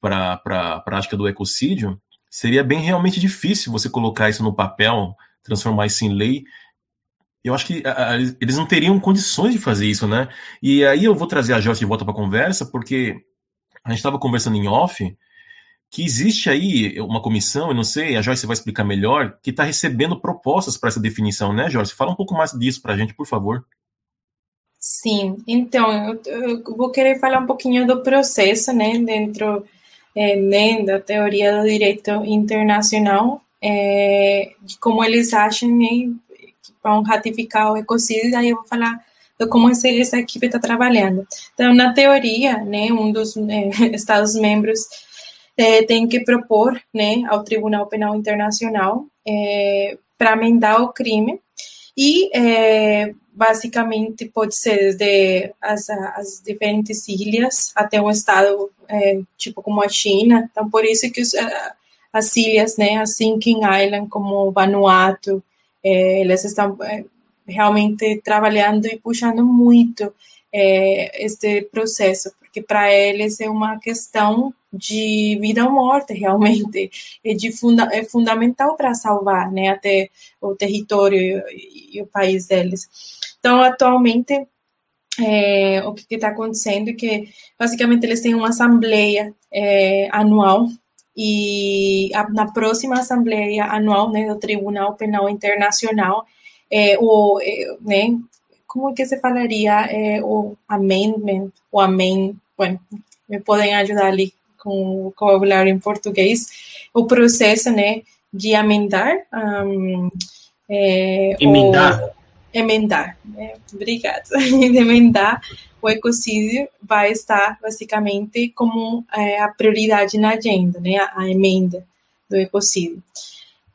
para a prática do ecocídio, seria bem realmente difícil você colocar isso no papel, transformar isso em lei. Eu acho que a, a, eles não teriam condições de fazer isso, né? E aí eu vou trazer a Joyce de volta para a conversa, porque a gente estava conversando em off que existe aí uma comissão, eu não sei, a Joyce vai explicar melhor, que está recebendo propostas para essa definição, né, Joyce? Fala um pouco mais disso para a gente, por favor. Sim, então eu, vou querer falar um pouquinho do processo, né, dentro é, né, da teoria do direito internacional, é, de como eles acham né, que vão ratificar o ecocídio, aí eu vou falar de como essa equipe está trabalhando. Então, na teoria, né, um dos é, Estados-membros é, tem que propor né, ao Tribunal Penal Internacional é, para amendar o crime e é, basicamente pode ser desde as, as diferentes ilhas até um estado tipo como a China. Então, por isso que os, as ilhas, né, as Sinking Island, como Vanuatu, elas estão realmente trabalhando e puxando muito este processo, porque para eles é uma questão de vida ou morte, realmente, é, de funda é fundamental para salvar né, até o território e, e o país deles. Então, atualmente, é, o que está acontecendo é que, basicamente, eles têm uma assembleia é, anual e a, na próxima assembleia anual né, do Tribunal Penal Internacional, é, o, é, né, como que se falaria é, o amendment, o amend, bueno, me podem ajudar ali com o vocabulário em português, o processo, né, de amendar, um, é, emendar, o, emendar, né? obrigada, de emendar o ecocídio vai estar basicamente como é, a prioridade na agenda, né, a, a emenda do ecocídio.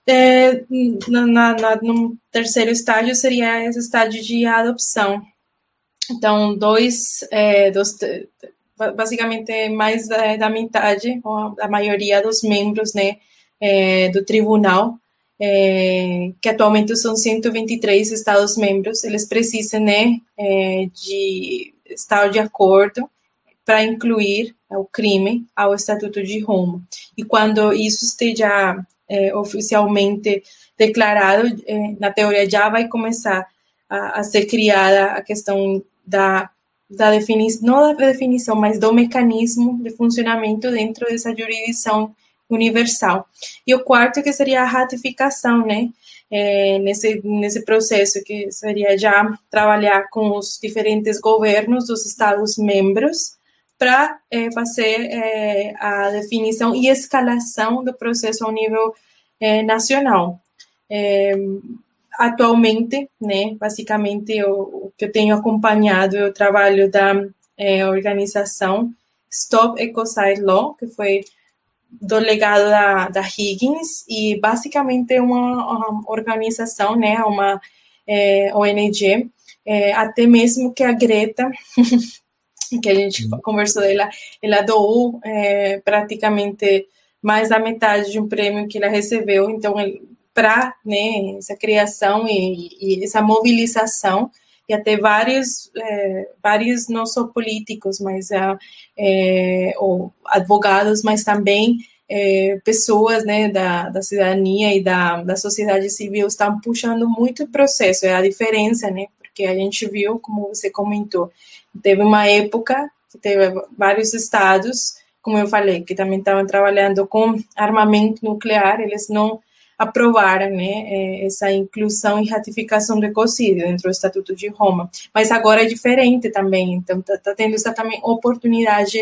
É, na, na, no terceiro estágio seria esse estágio de adoção. Então, dois, é, dois basicamente mais da, da metade, ou a maioria dos membros né, é, do tribunal, é, que atualmente são 123 Estados-membros, eles precisam né, é, de estar de acordo para incluir o crime ao Estatuto de Roma. E quando isso esteja é, oficialmente declarado, é, na teoria já vai começar a, a ser criada a questão da da definição, não da definição, mas do mecanismo de funcionamento dentro dessa jurisdição universal. E o quarto que seria a ratificação, né, é, nesse, nesse processo, que seria já trabalhar com os diferentes governos dos Estados-membros para é, fazer é, a definição e escalação do processo ao nível é, nacional. É, atualmente, né, basicamente o, que eu tenho acompanhado é o trabalho da é, organização Stop Ecocide Law, que foi do legado da, da Higgins e basicamente é uma, uma organização, né, uma é, ONG, até mesmo que a Greta que a gente conversou, ela, ela doou é, praticamente mais da metade de um prêmio que ela recebeu, então para né, essa criação e, e, essa mobilização e até vários é, vários não só políticos, mas é, ou advogados, mas também é, pessoas né, da, da cidadania e da, da sociedade civil estão puxando muito o processo, é a diferença, né? Porque a gente viu, como você comentou, teve uma época que teve vários estados, como eu falei, que também estavam trabalhando com armamento nuclear, eles não aprovaram né, é, essa inclusão e ratificação do ecocídio dentro do Estatuto de Roma. Mas agora é diferente também, então está tá tendo essa também oportunidade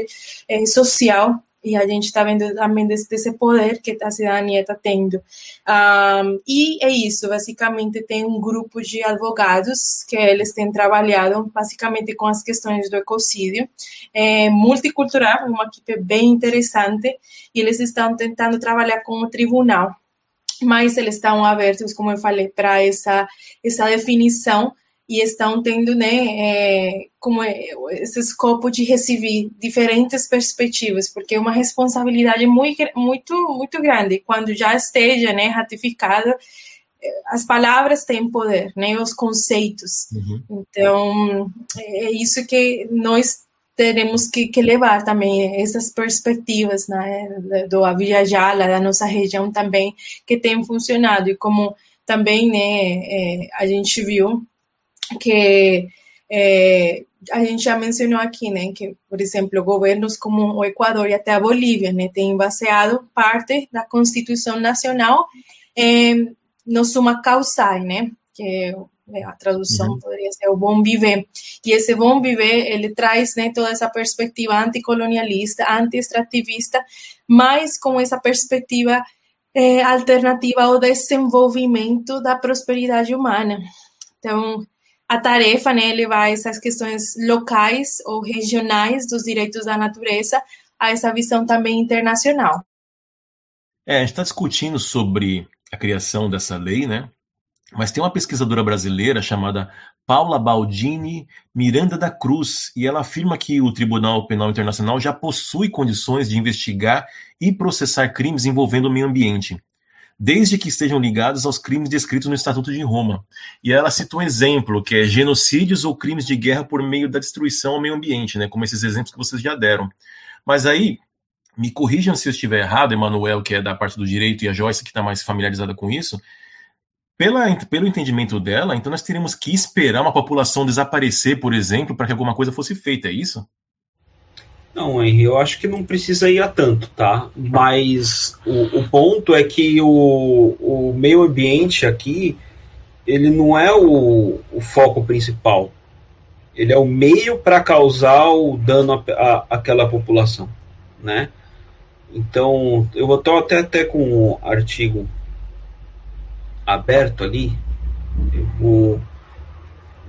é, social e a gente está vendo também desse, desse, poder que a cidadania está tendo. Um, e é isso, basicamente tem um grupo de advogados que eles têm trabalhado basicamente com as questões do ecocídio, é, multicultural, uma equipe bem interessante, e eles estão tentando trabalhar com o tribunal, mas eles estão abertos, como eu falei, para essa, essa definição e estão tendo né, é, como é, esse escopo de receber diferentes perspectivas, porque é uma responsabilidade muito, muito, muito grande. Quando já esteja né, ratificada, é, as palavras têm poder, né, os conceitos. Uhum. Então, é isso que nós teremos que, que, levar também essas perspectivas né, do Abiyajala, da nossa região também, que tem funcionado. E como também né, é, a gente viu que é, a gente já mencionou aqui, né, que, por exemplo, governos como o Equador e até a Bolívia, né, têm baseado parte da Constituição Nacional é, no suma causal, né, que é, a tradução uhum. poderia ser o bom viver. E esse bom viver, ele traz né, toda essa perspectiva anticolonialista, anti-extrativista, mas com essa perspectiva é, alternativa ao desenvolvimento da prosperidade humana. Então, a tarefa, né, levar essas questões locais ou regionais dos direitos da natureza a essa visão também internacional. É, a gente está discutindo sobre a criação dessa lei, né? Mas tem uma pesquisadora brasileira chamada Paula Baldini Miranda da Cruz, e ela afirma que o Tribunal Penal Internacional já possui condições de investigar e processar crimes envolvendo o meio ambiente desde que estejam ligados aos crimes descritos no Estatuto de Roma. E ela cita um exemplo, que é genocídios ou crimes de guerra por meio da destruição ao meio ambiente, né, como esses exemplos que vocês já deram. Mas aí, me corrijam se eu estiver errado, Emanuel, que é da parte do direito, e a Joyce, que está mais familiarizada com isso, pela, pelo entendimento dela, então nós teríamos que esperar uma população desaparecer, por exemplo, para que alguma coisa fosse feita, é isso? Não, Henry, eu acho que não precisa ir a tanto, tá? Mas o, o ponto é que o, o meio ambiente aqui, ele não é o, o foco principal. Ele é o meio para causar o dano àquela população, né? Então, eu vou estar até, até com o artigo aberto ali. Eu vou,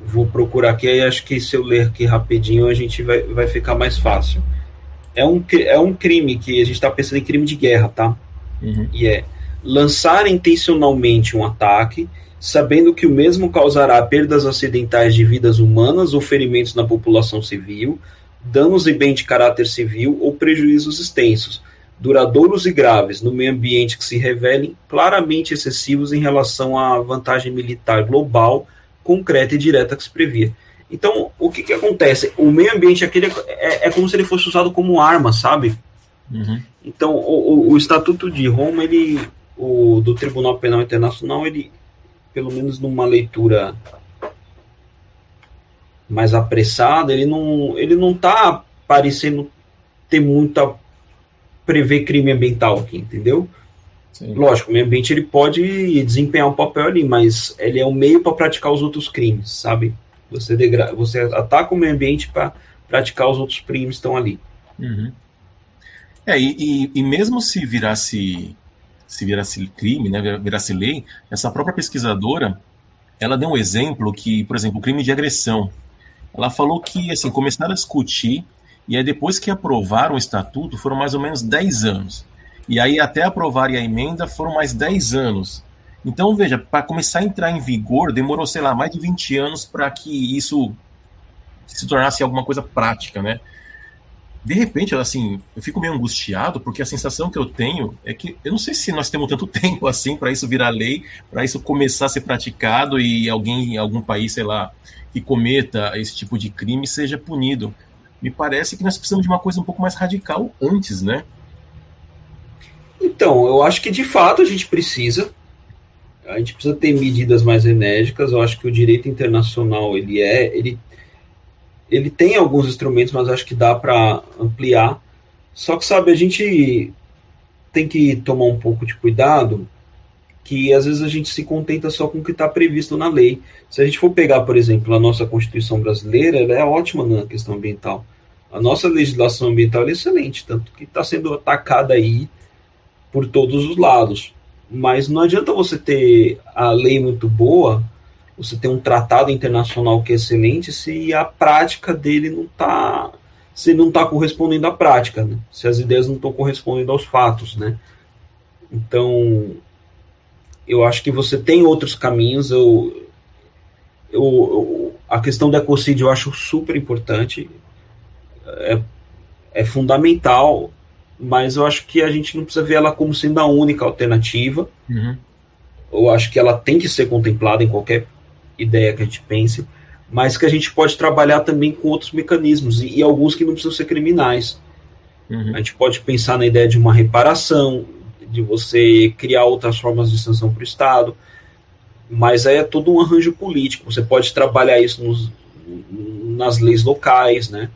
vou procurar aqui, aí acho que se eu ler aqui rapidinho a gente vai, vai ficar mais fácil é um, é um crime que a gente está pensando em crime de guerra, tá? Uhum. E é lançar intencionalmente um ataque, sabendo que o mesmo causará perdas acidentais de vidas humanas ou ferimentos na população civil, danos e bem de caráter civil ou prejuízos extensos, duradouros e graves no meio ambiente que se revelem claramente excessivos em relação à vantagem militar global, concreta e direta que se previa. Então, o que, que acontece? O meio ambiente aquele é, é como se ele fosse usado como arma, sabe? Uhum. Então, o, o, o, Estatuto de Roma, ele, o, do Tribunal Penal Internacional, ele, pelo menos numa leitura mais apressada, ele não, ele não tá parecendo ter muita prever crime ambiental aqui, entendeu? Sim. Lógico, o meio ambiente ele pode desempenhar um papel ali, mas ele é um meio para praticar os outros crimes, sabe? Você, degra você ataca o meio ambiente para praticar os outros crimes que estão ali. Uhum. É, e, e, e, mesmo se virasse se virasse crime, né, virasse lei, essa própria pesquisadora, ela deu um exemplo que, por exemplo, o crime de agressão. Ela falou que, assim, começaram a discutir e aí depois que aprovaram o estatuto foram mais ou menos 10 anos. E aí até aprovarem a emenda foram mais 10 anos. Então, veja, para começar a entrar em vigor, demorou, sei lá, mais de 20 anos para que isso se tornasse alguma coisa prática, né? De repente, assim, eu fico meio angustiado porque a sensação que eu tenho é que eu não sei se nós temos tanto tempo assim para isso virar lei, para isso começar a ser praticado e alguém em algum país, sei lá, que cometa esse tipo de crime seja punido. Me parece que nós precisamos de uma coisa um pouco mais radical antes, né? Então, eu acho que de fato a gente precisa. A gente precisa ter medidas mais enérgicas. Eu acho que o direito internacional ele é, ele, ele tem alguns instrumentos, mas acho que dá para ampliar. Só que sabe, a gente tem que tomar um pouco de cuidado, que às vezes a gente se contenta só com o que está previsto na lei. Se a gente for pegar, por exemplo, a nossa Constituição brasileira, ela é ótima na questão ambiental. A nossa legislação ambiental é excelente, tanto que está sendo atacada aí por todos os lados. Mas não adianta você ter a lei muito boa, você ter um tratado internacional que é excelente, se a prática dele não está se não está correspondendo à prática, né? se as ideias não estão correspondendo aos fatos, né? Então, eu acho que você tem outros caminhos. Eu, eu, eu a questão do ecocídio eu acho super importante, é, é fundamental mas eu acho que a gente não precisa ver ela como sendo a única alternativa. Uhum. Eu acho que ela tem que ser contemplada em qualquer ideia que a gente pense, mas que a gente pode trabalhar também com outros mecanismos e, e alguns que não precisam ser criminais. Uhum. A gente pode pensar na ideia de uma reparação, de você criar outras formas de sanção para o Estado, mas aí é todo um arranjo político. Você pode trabalhar isso nos, nas leis locais, né?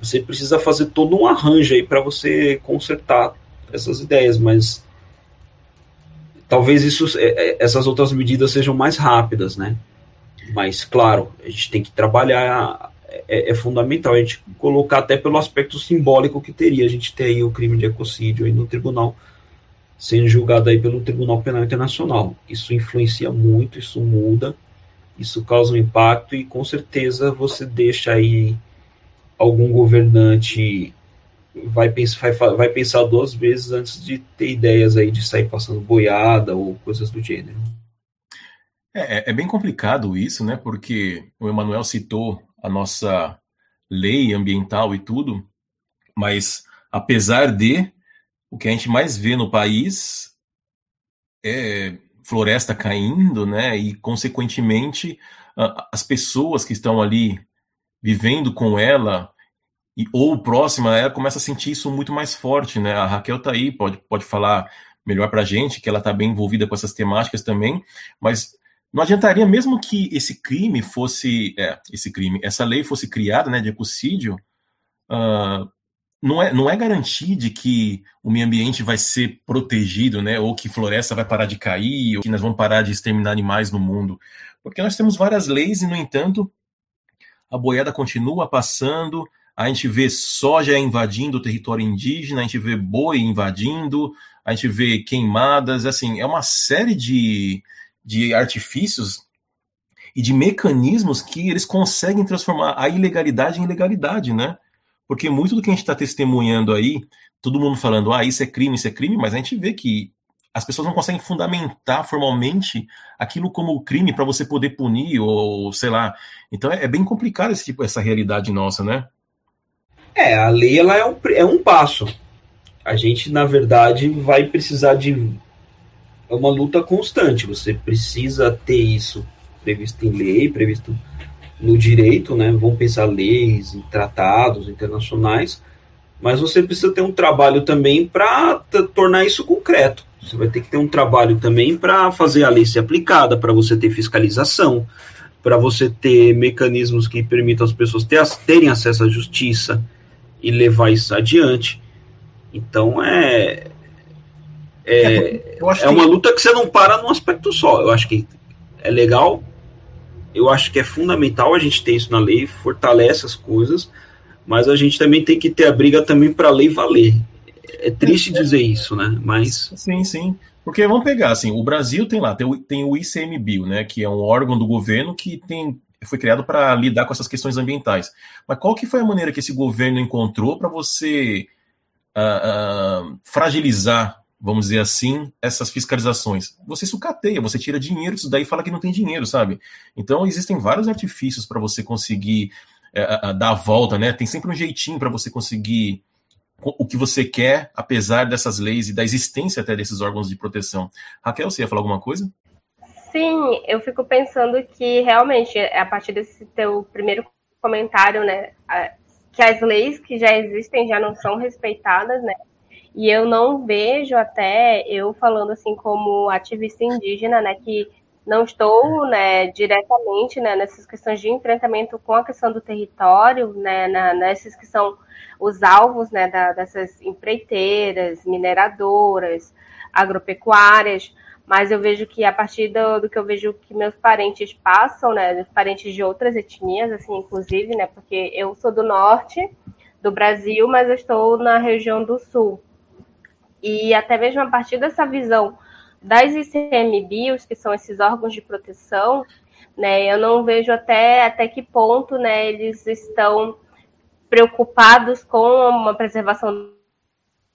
Você precisa fazer todo um arranjo aí para você consertar essas ideias, mas talvez isso, é, é, essas outras medidas sejam mais rápidas, né? Mas, claro, a gente tem que trabalhar, é, é, fundamental a gente colocar até pelo aspecto simbólico que teria a gente ter aí o crime de ecocídio aí no tribunal, sendo julgado aí pelo Tribunal Penal Internacional. Isso influencia muito, isso muda, isso causa um impacto e com certeza você deixa aí algum governante vai pensar, vai, vai pensar duas vezes antes de ter ideias aí de sair passando boiada ou coisas do gênero. É, é, é bem complicado isso, né? Porque o Emanuel citou a nossa lei ambiental e tudo, mas apesar de o que a gente mais vê no país é floresta caindo, né? E consequentemente as pessoas que estão ali vivendo com ela e, ou próxima a ela começa a sentir isso muito mais forte, né? A Raquel tá aí, pode, pode falar melhor para a gente, que ela está bem envolvida com essas temáticas também, mas não adiantaria mesmo que esse crime fosse, é, esse crime, essa lei fosse criada, né, de ecocídio, uh, não é, não é garantir de que o meio ambiente vai ser protegido, né, ou que floresta vai parar de cair, ou que nós vamos parar de exterminar animais no mundo, porque nós temos várias leis e, no entanto, a boiada continua passando, a gente vê soja invadindo o território indígena, a gente vê boi invadindo, a gente vê queimadas, assim, é uma série de, de artifícios e de mecanismos que eles conseguem transformar a ilegalidade em legalidade, né? Porque muito do que a gente está testemunhando aí, todo mundo falando, ah, isso é crime, isso é crime, mas a gente vê que as pessoas não conseguem fundamentar formalmente aquilo como crime para você poder punir ou sei lá. Então é, é, bem complicado esse tipo essa realidade nossa, né? É, a lei ela é um, é um passo. A gente na verdade vai precisar de é uma luta constante. Você precisa ter isso previsto em lei, previsto no direito, né? Vamos pensar leis, em tratados internacionais, mas você precisa ter um trabalho também para tornar isso concreto. Você vai ter que ter um trabalho também para fazer a lei ser aplicada, para você ter fiscalização, para você ter mecanismos que permitam as pessoas ter, terem acesso à justiça e levar isso adiante. Então é. É, é uma luta que você não para num aspecto só. Eu acho que é legal, eu acho que é fundamental a gente ter isso na lei, fortalece as coisas, mas a gente também tem que ter a briga também para a lei valer é triste dizer isso, né? Mas. Sim, sim. Porque vamos pegar, assim, o Brasil tem lá, tem o, tem o ICMBio, né? Que é um órgão do governo que tem, foi criado para lidar com essas questões ambientais. Mas qual que foi a maneira que esse governo encontrou para você uh, uh, fragilizar vamos dizer assim, essas fiscalizações? Você sucateia, você tira dinheiro disso daí e fala que não tem dinheiro, sabe? Então existem vários artifícios para você conseguir é, dar a volta, né? Tem sempre um jeitinho para você conseguir o que você quer, apesar dessas leis e da existência até desses órgãos de proteção. Raquel, você ia falar alguma coisa? Sim, eu fico pensando que realmente, a partir desse teu primeiro comentário, né, que as leis que já existem já não são respeitadas, né? E eu não vejo até eu falando assim como ativista indígena, né, que não estou né, diretamente né, nessas questões de enfrentamento com a questão do território, né, na, nessas que são os alvos né, da, dessas empreiteiras, mineradoras, agropecuárias, mas eu vejo que a partir do, do, que eu vejo que meus parentes passam, né, parentes de outras etnias, assim, inclusive, né, porque eu sou do norte do Brasil, mas eu estou na região do sul. E até mesmo a partir dessa visão das ICMBios, que são esses órgãos de proteção, né, eu não vejo até, até que ponto né, eles estão preocupados com uma preservação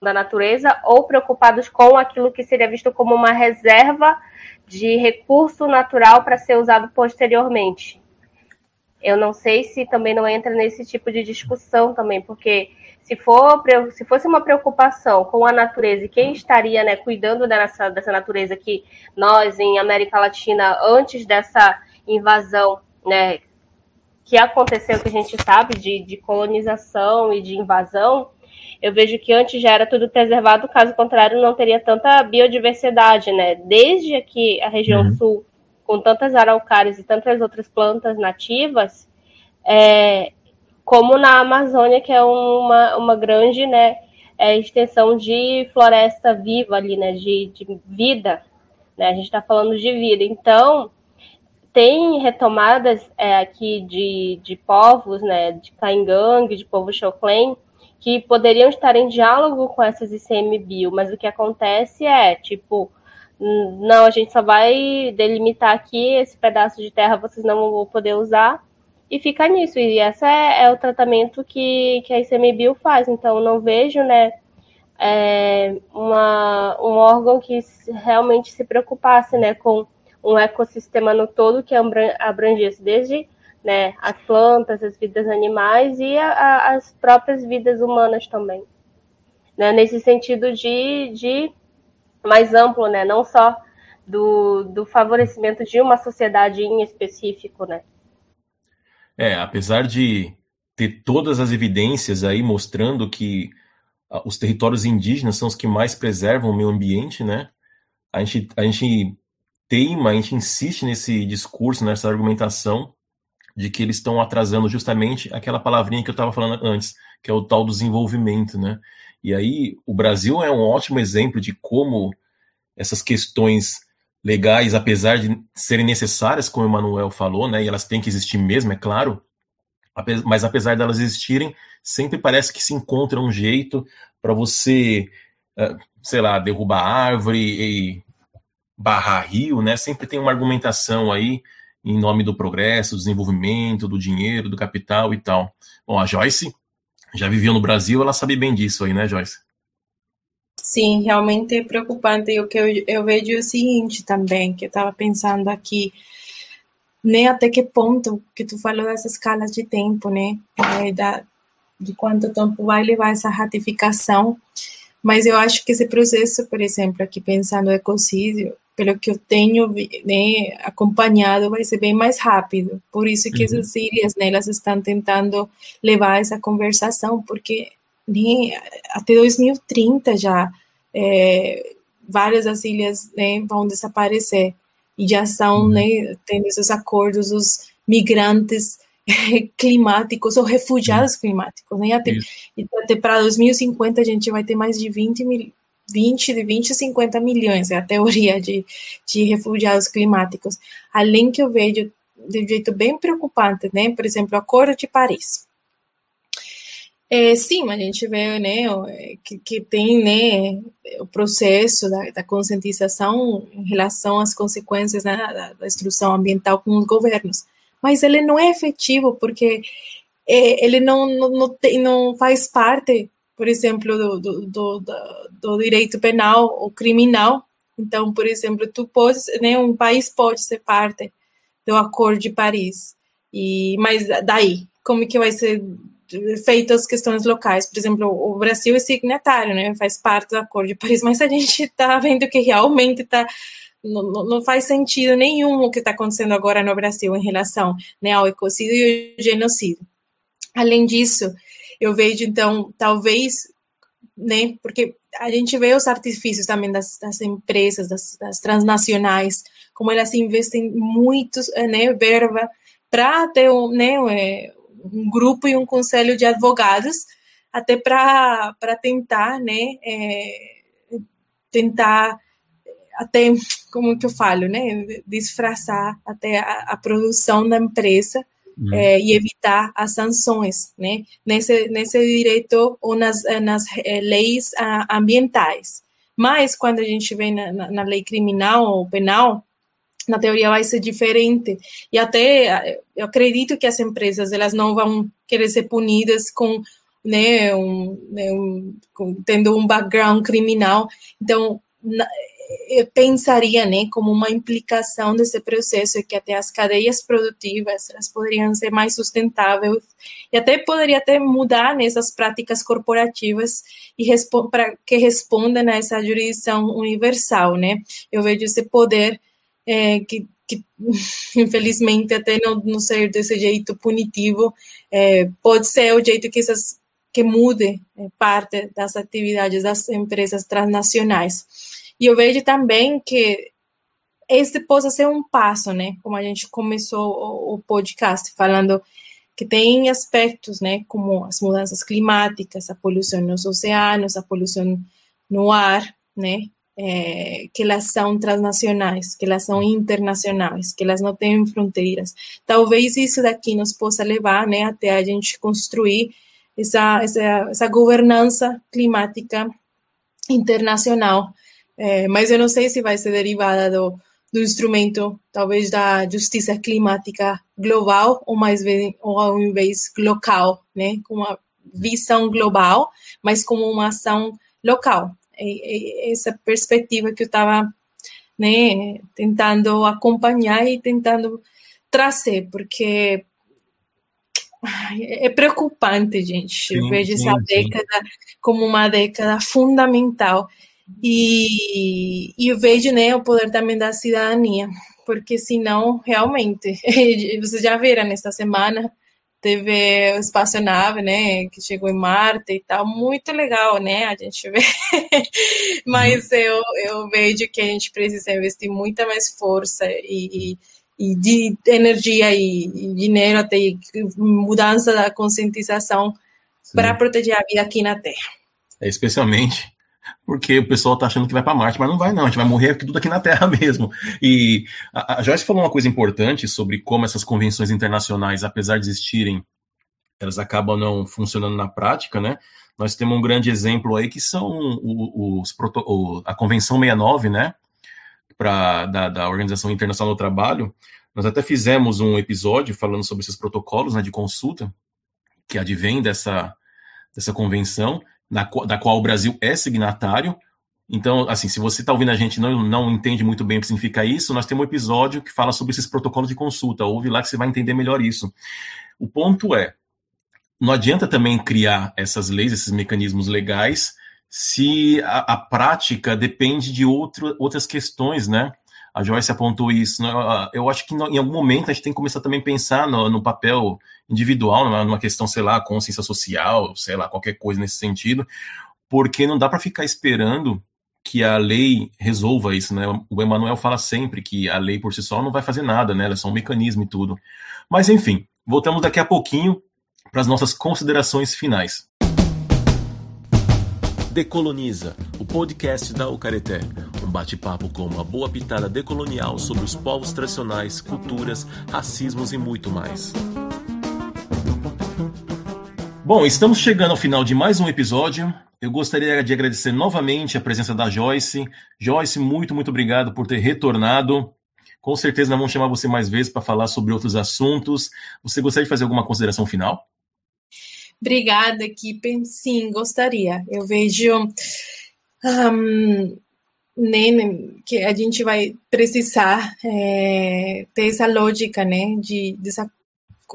da natureza ou preocupados com aquilo que seria visto como uma reserva de recurso natural para ser usado posteriormente. Eu não sei se também não entra nesse tipo de discussão também, porque se, for, se fosse uma preocupação com a natureza e quem estaria né, cuidando dessa, dessa natureza que nós, em América Latina, antes dessa invasão, né, que aconteceu, que a gente sabe, de, de colonização e de invasão, eu vejo que antes já era tudo preservado, caso contrário, não teria tanta biodiversidade, né? Desde aqui a região uhum. sul, com tantas araucárias e tantas outras plantas nativas, é, como na Amazônia, que é uma, uma grande né, é, extensão de floresta viva ali, né, de, de vida. Né, a gente está falando de vida. Então, tem retomadas é, aqui de, de povos, né, de Caingangue, de povo Xoclen, que poderiam estar em diálogo com essas ICMBio, mas o que acontece é, tipo, não, a gente só vai delimitar aqui esse pedaço de terra, vocês não vão poder usar, e fica nisso. E esse é, é o tratamento que, que a ICMBio faz. Então, não vejo, né, é, uma, um órgão que realmente se preocupasse, né, com um ecossistema no todo que abrangesse desde né, as plantas, as vidas animais e a, a, as próprias vidas humanas também. Né, nesse sentido de, de mais amplo, né, não só do, do favorecimento de uma sociedade em específico, né, é, apesar de ter todas as evidências aí mostrando que uh, os territórios indígenas são os que mais preservam o meio ambiente, né? A gente, a gente teima, a gente insiste nesse discurso, nessa argumentação de que eles estão atrasando justamente aquela palavrinha que eu estava falando antes, que é o tal do desenvolvimento, né? E aí o Brasil é um ótimo exemplo de como essas questões legais, apesar de serem necessárias, como o Emanuel falou, né, e elas têm que existir mesmo, é claro, mas apesar delas existirem, sempre parece que se encontra um jeito para você, eh, sei lá, derrubar árvore e barrar rio, né? Sempre tem uma argumentação aí em nome do progresso, do desenvolvimento, do dinheiro, do capital e tal. Bom, a Joyce já viveu no Brasil, ela sabe bem disso aí, né, Joyce? Sim, realmente é preocupante. O que eu, eu vejo é o seguinte também, que eu estava pensando aqui, né, até que ponto que tu falou das escalas de tempo, né, é, da, de quanto tempo vai levar essa ratificação, mas eu acho que esse processo, por exemplo, aqui pensando no ecocídio, pelo que eu tenho né, acompanhado, vai ser bem mais rápido. Por isso que uhum. essas ilhas, né, elas estão tentando levar essa conversação, porque né, até 2030 já é, várias das ilhas né, vão desaparecer e já estão uhum. né, tendo esses acordos dos migrantes climáticos ou refugiados climáticos. Né? Até, até para 2050 a gente vai ter mais de 20 mil, 20, de 20 a 50 milhões, é a teoria de, de refugiados climáticos. Além que eu vejo de um jeito bem preocupante, né? Por exemplo, o Acordo de Paris. É, sim, a gente vê né, que, que tem né, o processo da, da, conscientização em relação às consequências né, da, da, destruição ambiental com os governos, mas ele não é efetivo porque é, ele não, não, não, tem, não faz parte, por exemplo, do, do, do, do, direito penal ou criminal. Então, por exemplo, tu podes, né, um país pode ser parte do Acordo de Paris. E mas daí, como que vai ser feito as questões locais? Por exemplo, o Brasil é signatário, né? Faz parte do Acordo de Paris, mas a gente está vendo que realmente está não, não, faz sentido nenhum o que está acontecendo agora no Brasil em relação né, ao ecocídio e ao genocídio. Além disso, eu vejo, então, talvez, né, porque a gente vê os artifícios também das, das empresas, das, das, transnacionais, como elas investem muito né, verba para ter um, né, é, um grupo e um conselho de advogados, até para tentar, né, é, tentar até, como que eu falo, né, disfarçar até a, a produção da empresa uhum. é, e evitar as sanções, né, nesse, nesse direito ou nas, nas é, leis ambientais. Mas quando a gente vê na, na, na lei criminal ou penal, na teoria vai ser diferente. E até eu acredito que as empresas elas não vão querer ser punidas com né, um, né um, tendo um background criminal. Então na, eu pensaria né, como uma implicação desse processo é que até as cadeias produtivas elas poderiam ser mais sustentáveis. E até poderia até mudar nessas práticas corporativas e para que respondam a essa jurisdição universal, né? Eu vejo esse poder é, que, que, infelizmente até não, não ser desse jeito punitivo é, pode ser o jeito que essas que mude é, parte das atividades das empresas transnacionais. E eu vejo também que este possa ser um passo, né? Como a gente começou o, o podcast falando que tem aspectos, né, como as mudanças climáticas, a poluição nos oceanos, a poluição no ar, né, é, que elas são transnacionais, que elas são internacionais, que elas não têm fronteiras. Talvez isso daqui nos possa levar, né, até a gente construir essa, essa, essa governança climática internacional é, mas eu não sei se vai ser derivada do, do instrumento, talvez da justiça climática global, ou mais ou ao invés local, né? Com uma visão global, mas como uma ação local. Essa perspectiva que eu estava né, tentando acompanhar e tentando trazer, porque é preocupante, gente. Sim, eu vejo sim, essa década como uma década fundamental e, e eu vejo né, o poder também da cidadania, porque senão, realmente, vocês já viram nesta semana, teve o espaço nave, né, que chegou em Marte e tal, muito legal, né, a gente vê, mas uhum. eu, eu vejo que a gente precisa investir muita mais força e, e, e de energia e, e, dinheiro até mudança da conscientização para proteger a vida aqui na Terra. É, especialmente porque o pessoal tá achando que vai para Marte, mas não vai não, a gente vai morrer tudo aqui na Terra mesmo. E a, a Joyce falou uma coisa importante sobre como essas convenções internacionais, apesar de existirem, elas acabam não funcionando na prática, né? Nós temos um grande exemplo aí que são os, os a Convenção 69, né? Pra, da, da Organização Internacional do Trabalho. Nós até fizemos um episódio falando sobre esses protocolos né, de consulta que advém dessa, dessa convenção na, da qual o Brasil é signatário. Então, assim, se você está ouvindo a gente não, não entende muito bem o que significa isso, nós temos um episódio que fala sobre esses protocolos de consulta. Ouve lá que você vai entender melhor isso. O ponto é, não adianta também criar essas leis, esses mecanismos legais, se a, a prática depende de outro, outras questões, né? A Joyce apontou isso. Né? Eu acho que em algum momento a gente tem que começar também a pensar no, no papel individual, numa questão, sei lá, consciência social, sei lá, qualquer coisa nesse sentido, porque não dá para ficar esperando que a lei resolva isso, né? O Emanuel fala sempre que a lei por si só não vai fazer nada, né? Ela é só um mecanismo e tudo. Mas enfim, voltamos daqui a pouquinho para as nossas considerações finais. Decoloniza, o podcast da Ucareté. Um bate-papo com uma boa pitada decolonial sobre os povos tradicionais, culturas, racismos e muito mais. Bom, estamos chegando ao final de mais um episódio. Eu gostaria de agradecer novamente a presença da Joyce. Joyce, muito, muito obrigado por ter retornado. Com certeza vamos chamar você mais vezes para falar sobre outros assuntos. Você gostaria de fazer alguma consideração final? Obrigada, equipe. Sim, gostaria. Eu vejo um, que a gente vai precisar é, ter essa lógica né, de, dessa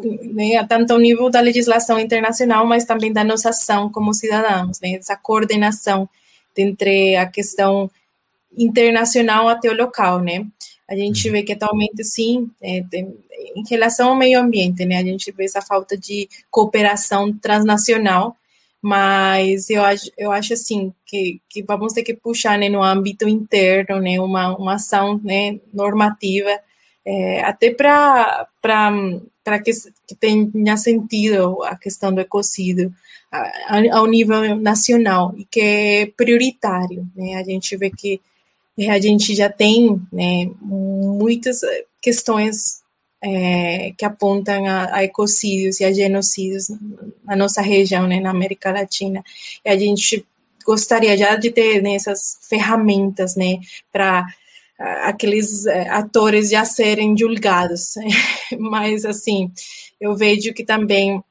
né, tanto ao nível da legislação internacional, mas também da nossa ação como cidadãos, né, essa coordenação entre a questão internacional até o local, né? A gente uhum. vê que atualmente, sim, é, tem, em relação ao meio ambiente, né, a gente vê essa falta de cooperação transnacional, mas eu acho, eu acho assim que, que vamos ter que puxar né, no âmbito interno, né, uma, uma ação né, normativa, é, até para para que, que tenha sentido a questão do ecocídio ao nível nacional e que é prioritário. Né? A gente vê que é, a gente já tem né, muitas questões é, que apontam a, a, ecocídios e a genocídios na nossa região, né, na América Latina. E a gente gostaria já de ter né, essas ferramentas né, para aqueles é, atores já serem julgados. Mas, assim, eu vejo que também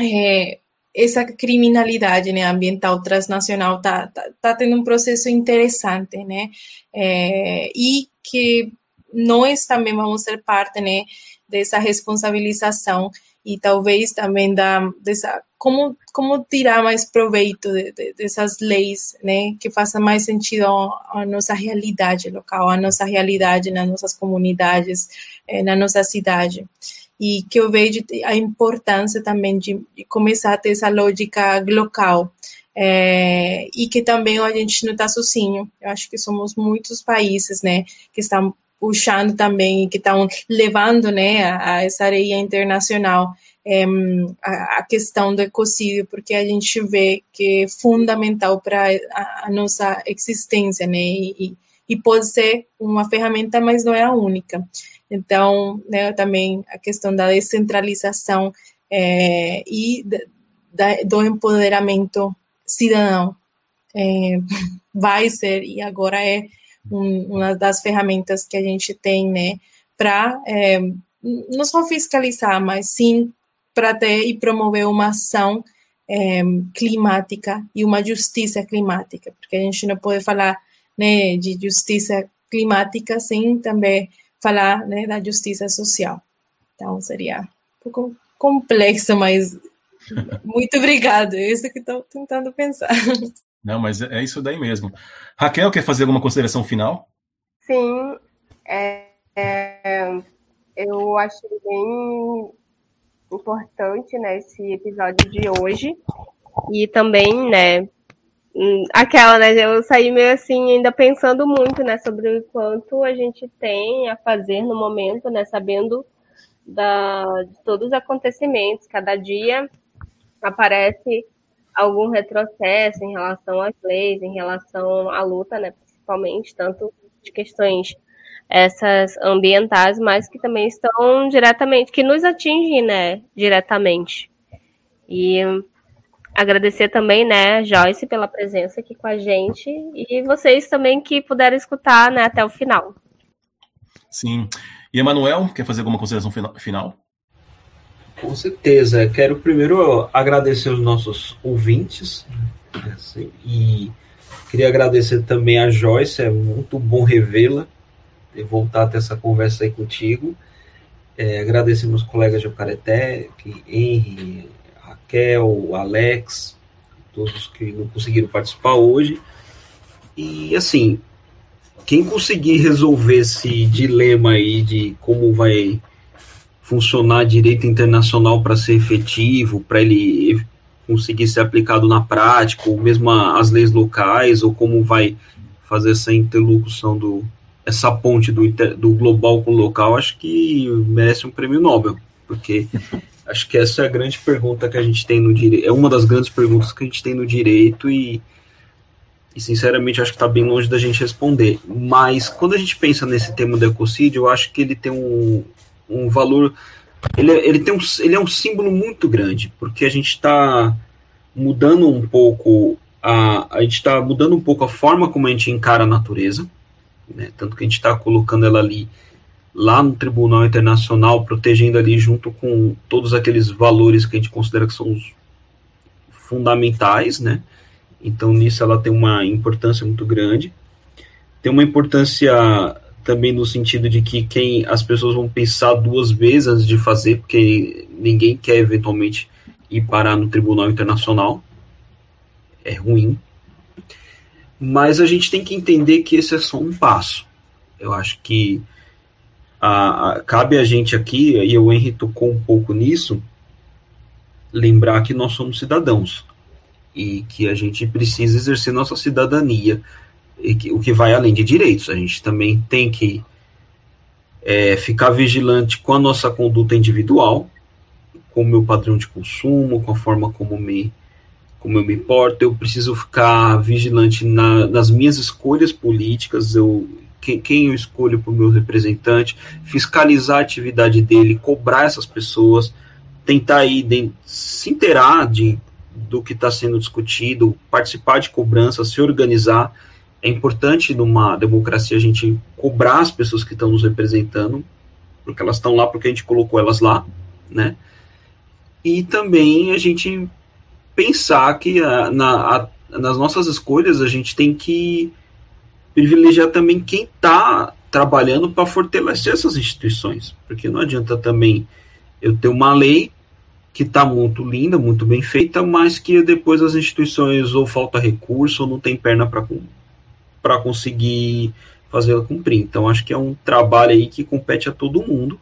é, essa criminalidade né, ambiental transnacional está tá, tá, tendo um processo interessante, né? É, e que nós também vamos ser parte né, dessa responsabilização e talvez também da dessa como como tirar mais proveito de, de, dessas leis, né, que façam mais sentido à nossa realidade local, à nossa realidade nas nossas comunidades, eh, na nossa cidade. E que eu vejo a importância também de, começar a ter essa lógica local. É, e que também a gente não está sozinho. Eu acho que somos muitos países, né, que estão puxando também, que estão levando né, a, a essa areia internacional é, a, a, questão do ecocídio, porque a gente vê que é fundamental para a, a, nossa existência, né? E, e, pode ser uma ferramenta, mas não é a única. Então, né, também a questão da descentralização é, e da, do empoderamento cidadão é, vai ser, e agora é um, uma das ferramentas que a gente tem, né, para é, não só fiscalizar, mas sim para ter e promover uma ação é, climática e uma justiça climática, porque a gente não pode falar né, de justiça climática sem também falar né, da justiça social. Então, seria um pouco complexo, mas muito obrigado. É isso que estou tentando pensar. Não, mas é isso daí mesmo. Raquel, quer fazer alguma consideração final? Sim, é, é, eu achei bem importante né, esse episódio de hoje. E também, né, hum, aquela, né, eu saí meio assim, ainda pensando muito, né, sobre o quanto a gente tem a fazer no momento, né, sabendo da, de todos os acontecimentos, cada dia aparece algum retrocesso em relação às leis, em relação à luta, né, principalmente, tanto de questões essas ambientais, mas que também estão diretamente, que nos atingem, né, diretamente. E agradecer também, né, Joyce, pela presença aqui com a gente e vocês também que puderam escutar, né, até o final. Sim. E Emanuel, quer fazer alguma consideração final? Com certeza. Quero primeiro agradecer os nossos ouvintes assim, e queria agradecer também a Joyce, é muito bom revê-la, voltar a ter essa conversa aí contigo. É, agradecer meus colegas de Ocareté, Henry, Raquel, Alex, todos que não conseguiram participar hoje. E assim, quem conseguir resolver esse dilema aí de como vai funcionar direito internacional para ser efetivo, para ele conseguir ser aplicado na prática, ou mesmo as leis locais, ou como vai fazer essa interlocução do essa ponte do, do global com o local, acho que merece um prêmio Nobel, porque acho que essa é a grande pergunta que a gente tem no direito, é uma das grandes perguntas que a gente tem no direito e, e sinceramente acho que está bem longe da gente responder. Mas quando a gente pensa nesse tema do ecocídio, eu acho que ele tem um, um valor. Ele, ele, tem um, ele é um símbolo muito grande, porque a gente está mudando um pouco a, a gente está mudando um pouco a forma como a gente encara a natureza, né? tanto que a gente está colocando ela ali lá no Tribunal Internacional, protegendo ali junto com todos aqueles valores que a gente considera que são os fundamentais, né? Então nisso ela tem uma importância muito grande. Tem uma importância também no sentido de que quem as pessoas vão pensar duas vezes antes de fazer, porque ninguém quer eventualmente ir parar no Tribunal Internacional. É ruim. Mas a gente tem que entender que esse é só um passo. Eu acho que a, a, cabe a gente aqui, e o Henry tocou um pouco nisso, lembrar que nós somos cidadãos e que a gente precisa exercer nossa cidadania, o que vai além de direitos. A gente também tem que é, ficar vigilante com a nossa conduta individual, com o meu padrão de consumo, com a forma como me como eu me importo, eu preciso ficar vigilante na, nas minhas escolhas políticas, eu, quem, quem eu escolho para o meu representante, fiscalizar a atividade dele, cobrar essas pessoas, tentar ir de, se inteirar de, do que está sendo discutido, participar de cobranças, se organizar. É importante numa democracia a gente cobrar as pessoas que estão nos representando, porque elas estão lá porque a gente colocou elas lá, né? E também a gente pensar que a, na, a, nas nossas escolhas a gente tem que privilegiar também quem está trabalhando para fortalecer essas instituições, porque não adianta também eu ter uma lei que está muito linda, muito bem feita, mas que depois as instituições ou falta recurso ou não tem perna para conseguir fazê-la cumprir. Então acho que é um trabalho aí que compete a todo mundo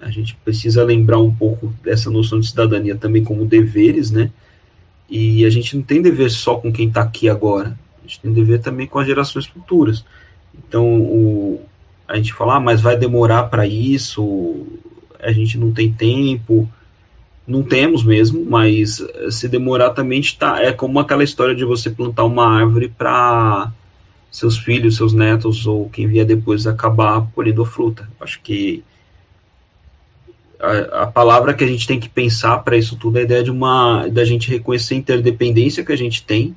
a gente precisa lembrar um pouco dessa noção de cidadania também como deveres, né? E a gente não tem dever só com quem está aqui agora, a gente tem dever também com as gerações futuras. Então, o, a gente fala, ah, mas vai demorar para isso, a gente não tem tempo. Não temos mesmo, mas se demorar também está é como aquela história de você plantar uma árvore para seus filhos, seus netos ou quem vier depois acabar colhendo a fruta. Acho que a, a, palavra que a gente tem que pensar para isso tudo é a ideia de uma da gente reconhecer a interdependência que a gente tem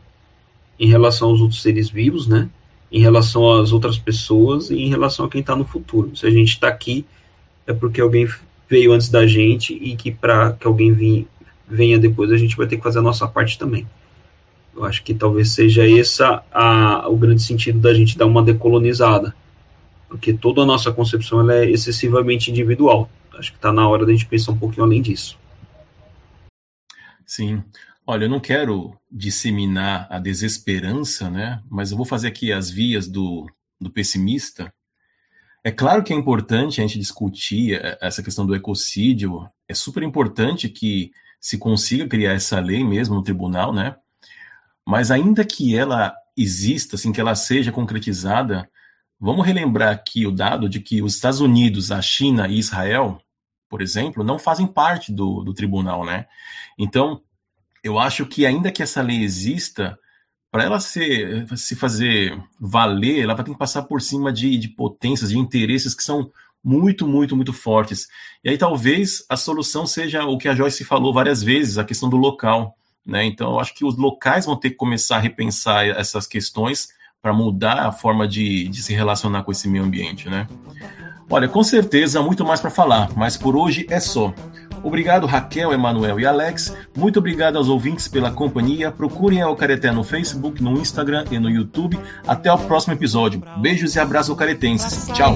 em relação aos outros seres vivos, né? Em relação às outras pessoas e em relação a quem está no futuro. Se a gente está aqui é porque alguém veio antes da gente e que para que alguém vim, venha depois a gente vai ter que fazer a nossa parte também. Eu acho que talvez seja esse a, o grande sentido da gente dar uma decolonizada, porque toda a nossa concepção é excessivamente individual acho que está na hora da gente pensar um pouquinho além disso. Sim. Olha, eu não quero disseminar a desesperança, né? Mas eu vou fazer aqui as vias do, do pessimista. É claro que é importante a gente discutir essa questão do ecocídio. É super importante que se consiga criar essa lei mesmo no tribunal, né? Mas ainda que ela exista, assim, que ela seja concretizada, vamos relembrar aqui o dado de que os Estados Unidos, a China e Israel por exemplo, não fazem parte do, do tribunal, né? Então, eu acho que ainda que essa lei exista, para ela se, se fazer valer, ela vai ter que passar por cima de, de potências, de interesses que são muito, muito, muito fortes. E aí talvez a solução seja o que a Joyce falou várias vezes, a questão do local. Né? Então, eu acho que os locais vão ter que começar a repensar essas questões para mudar a forma de, de se relacionar com esse meio ambiente. Né? Olha, com certeza muito mais para falar, mas por hoje é só. Obrigado Raquel, Emanuel e Alex. Muito obrigado aos ouvintes pela companhia. Procurem a Ocareté no Facebook, no Instagram e no YouTube. Até o próximo episódio. Beijos e abraços ocaretenses. Tchau.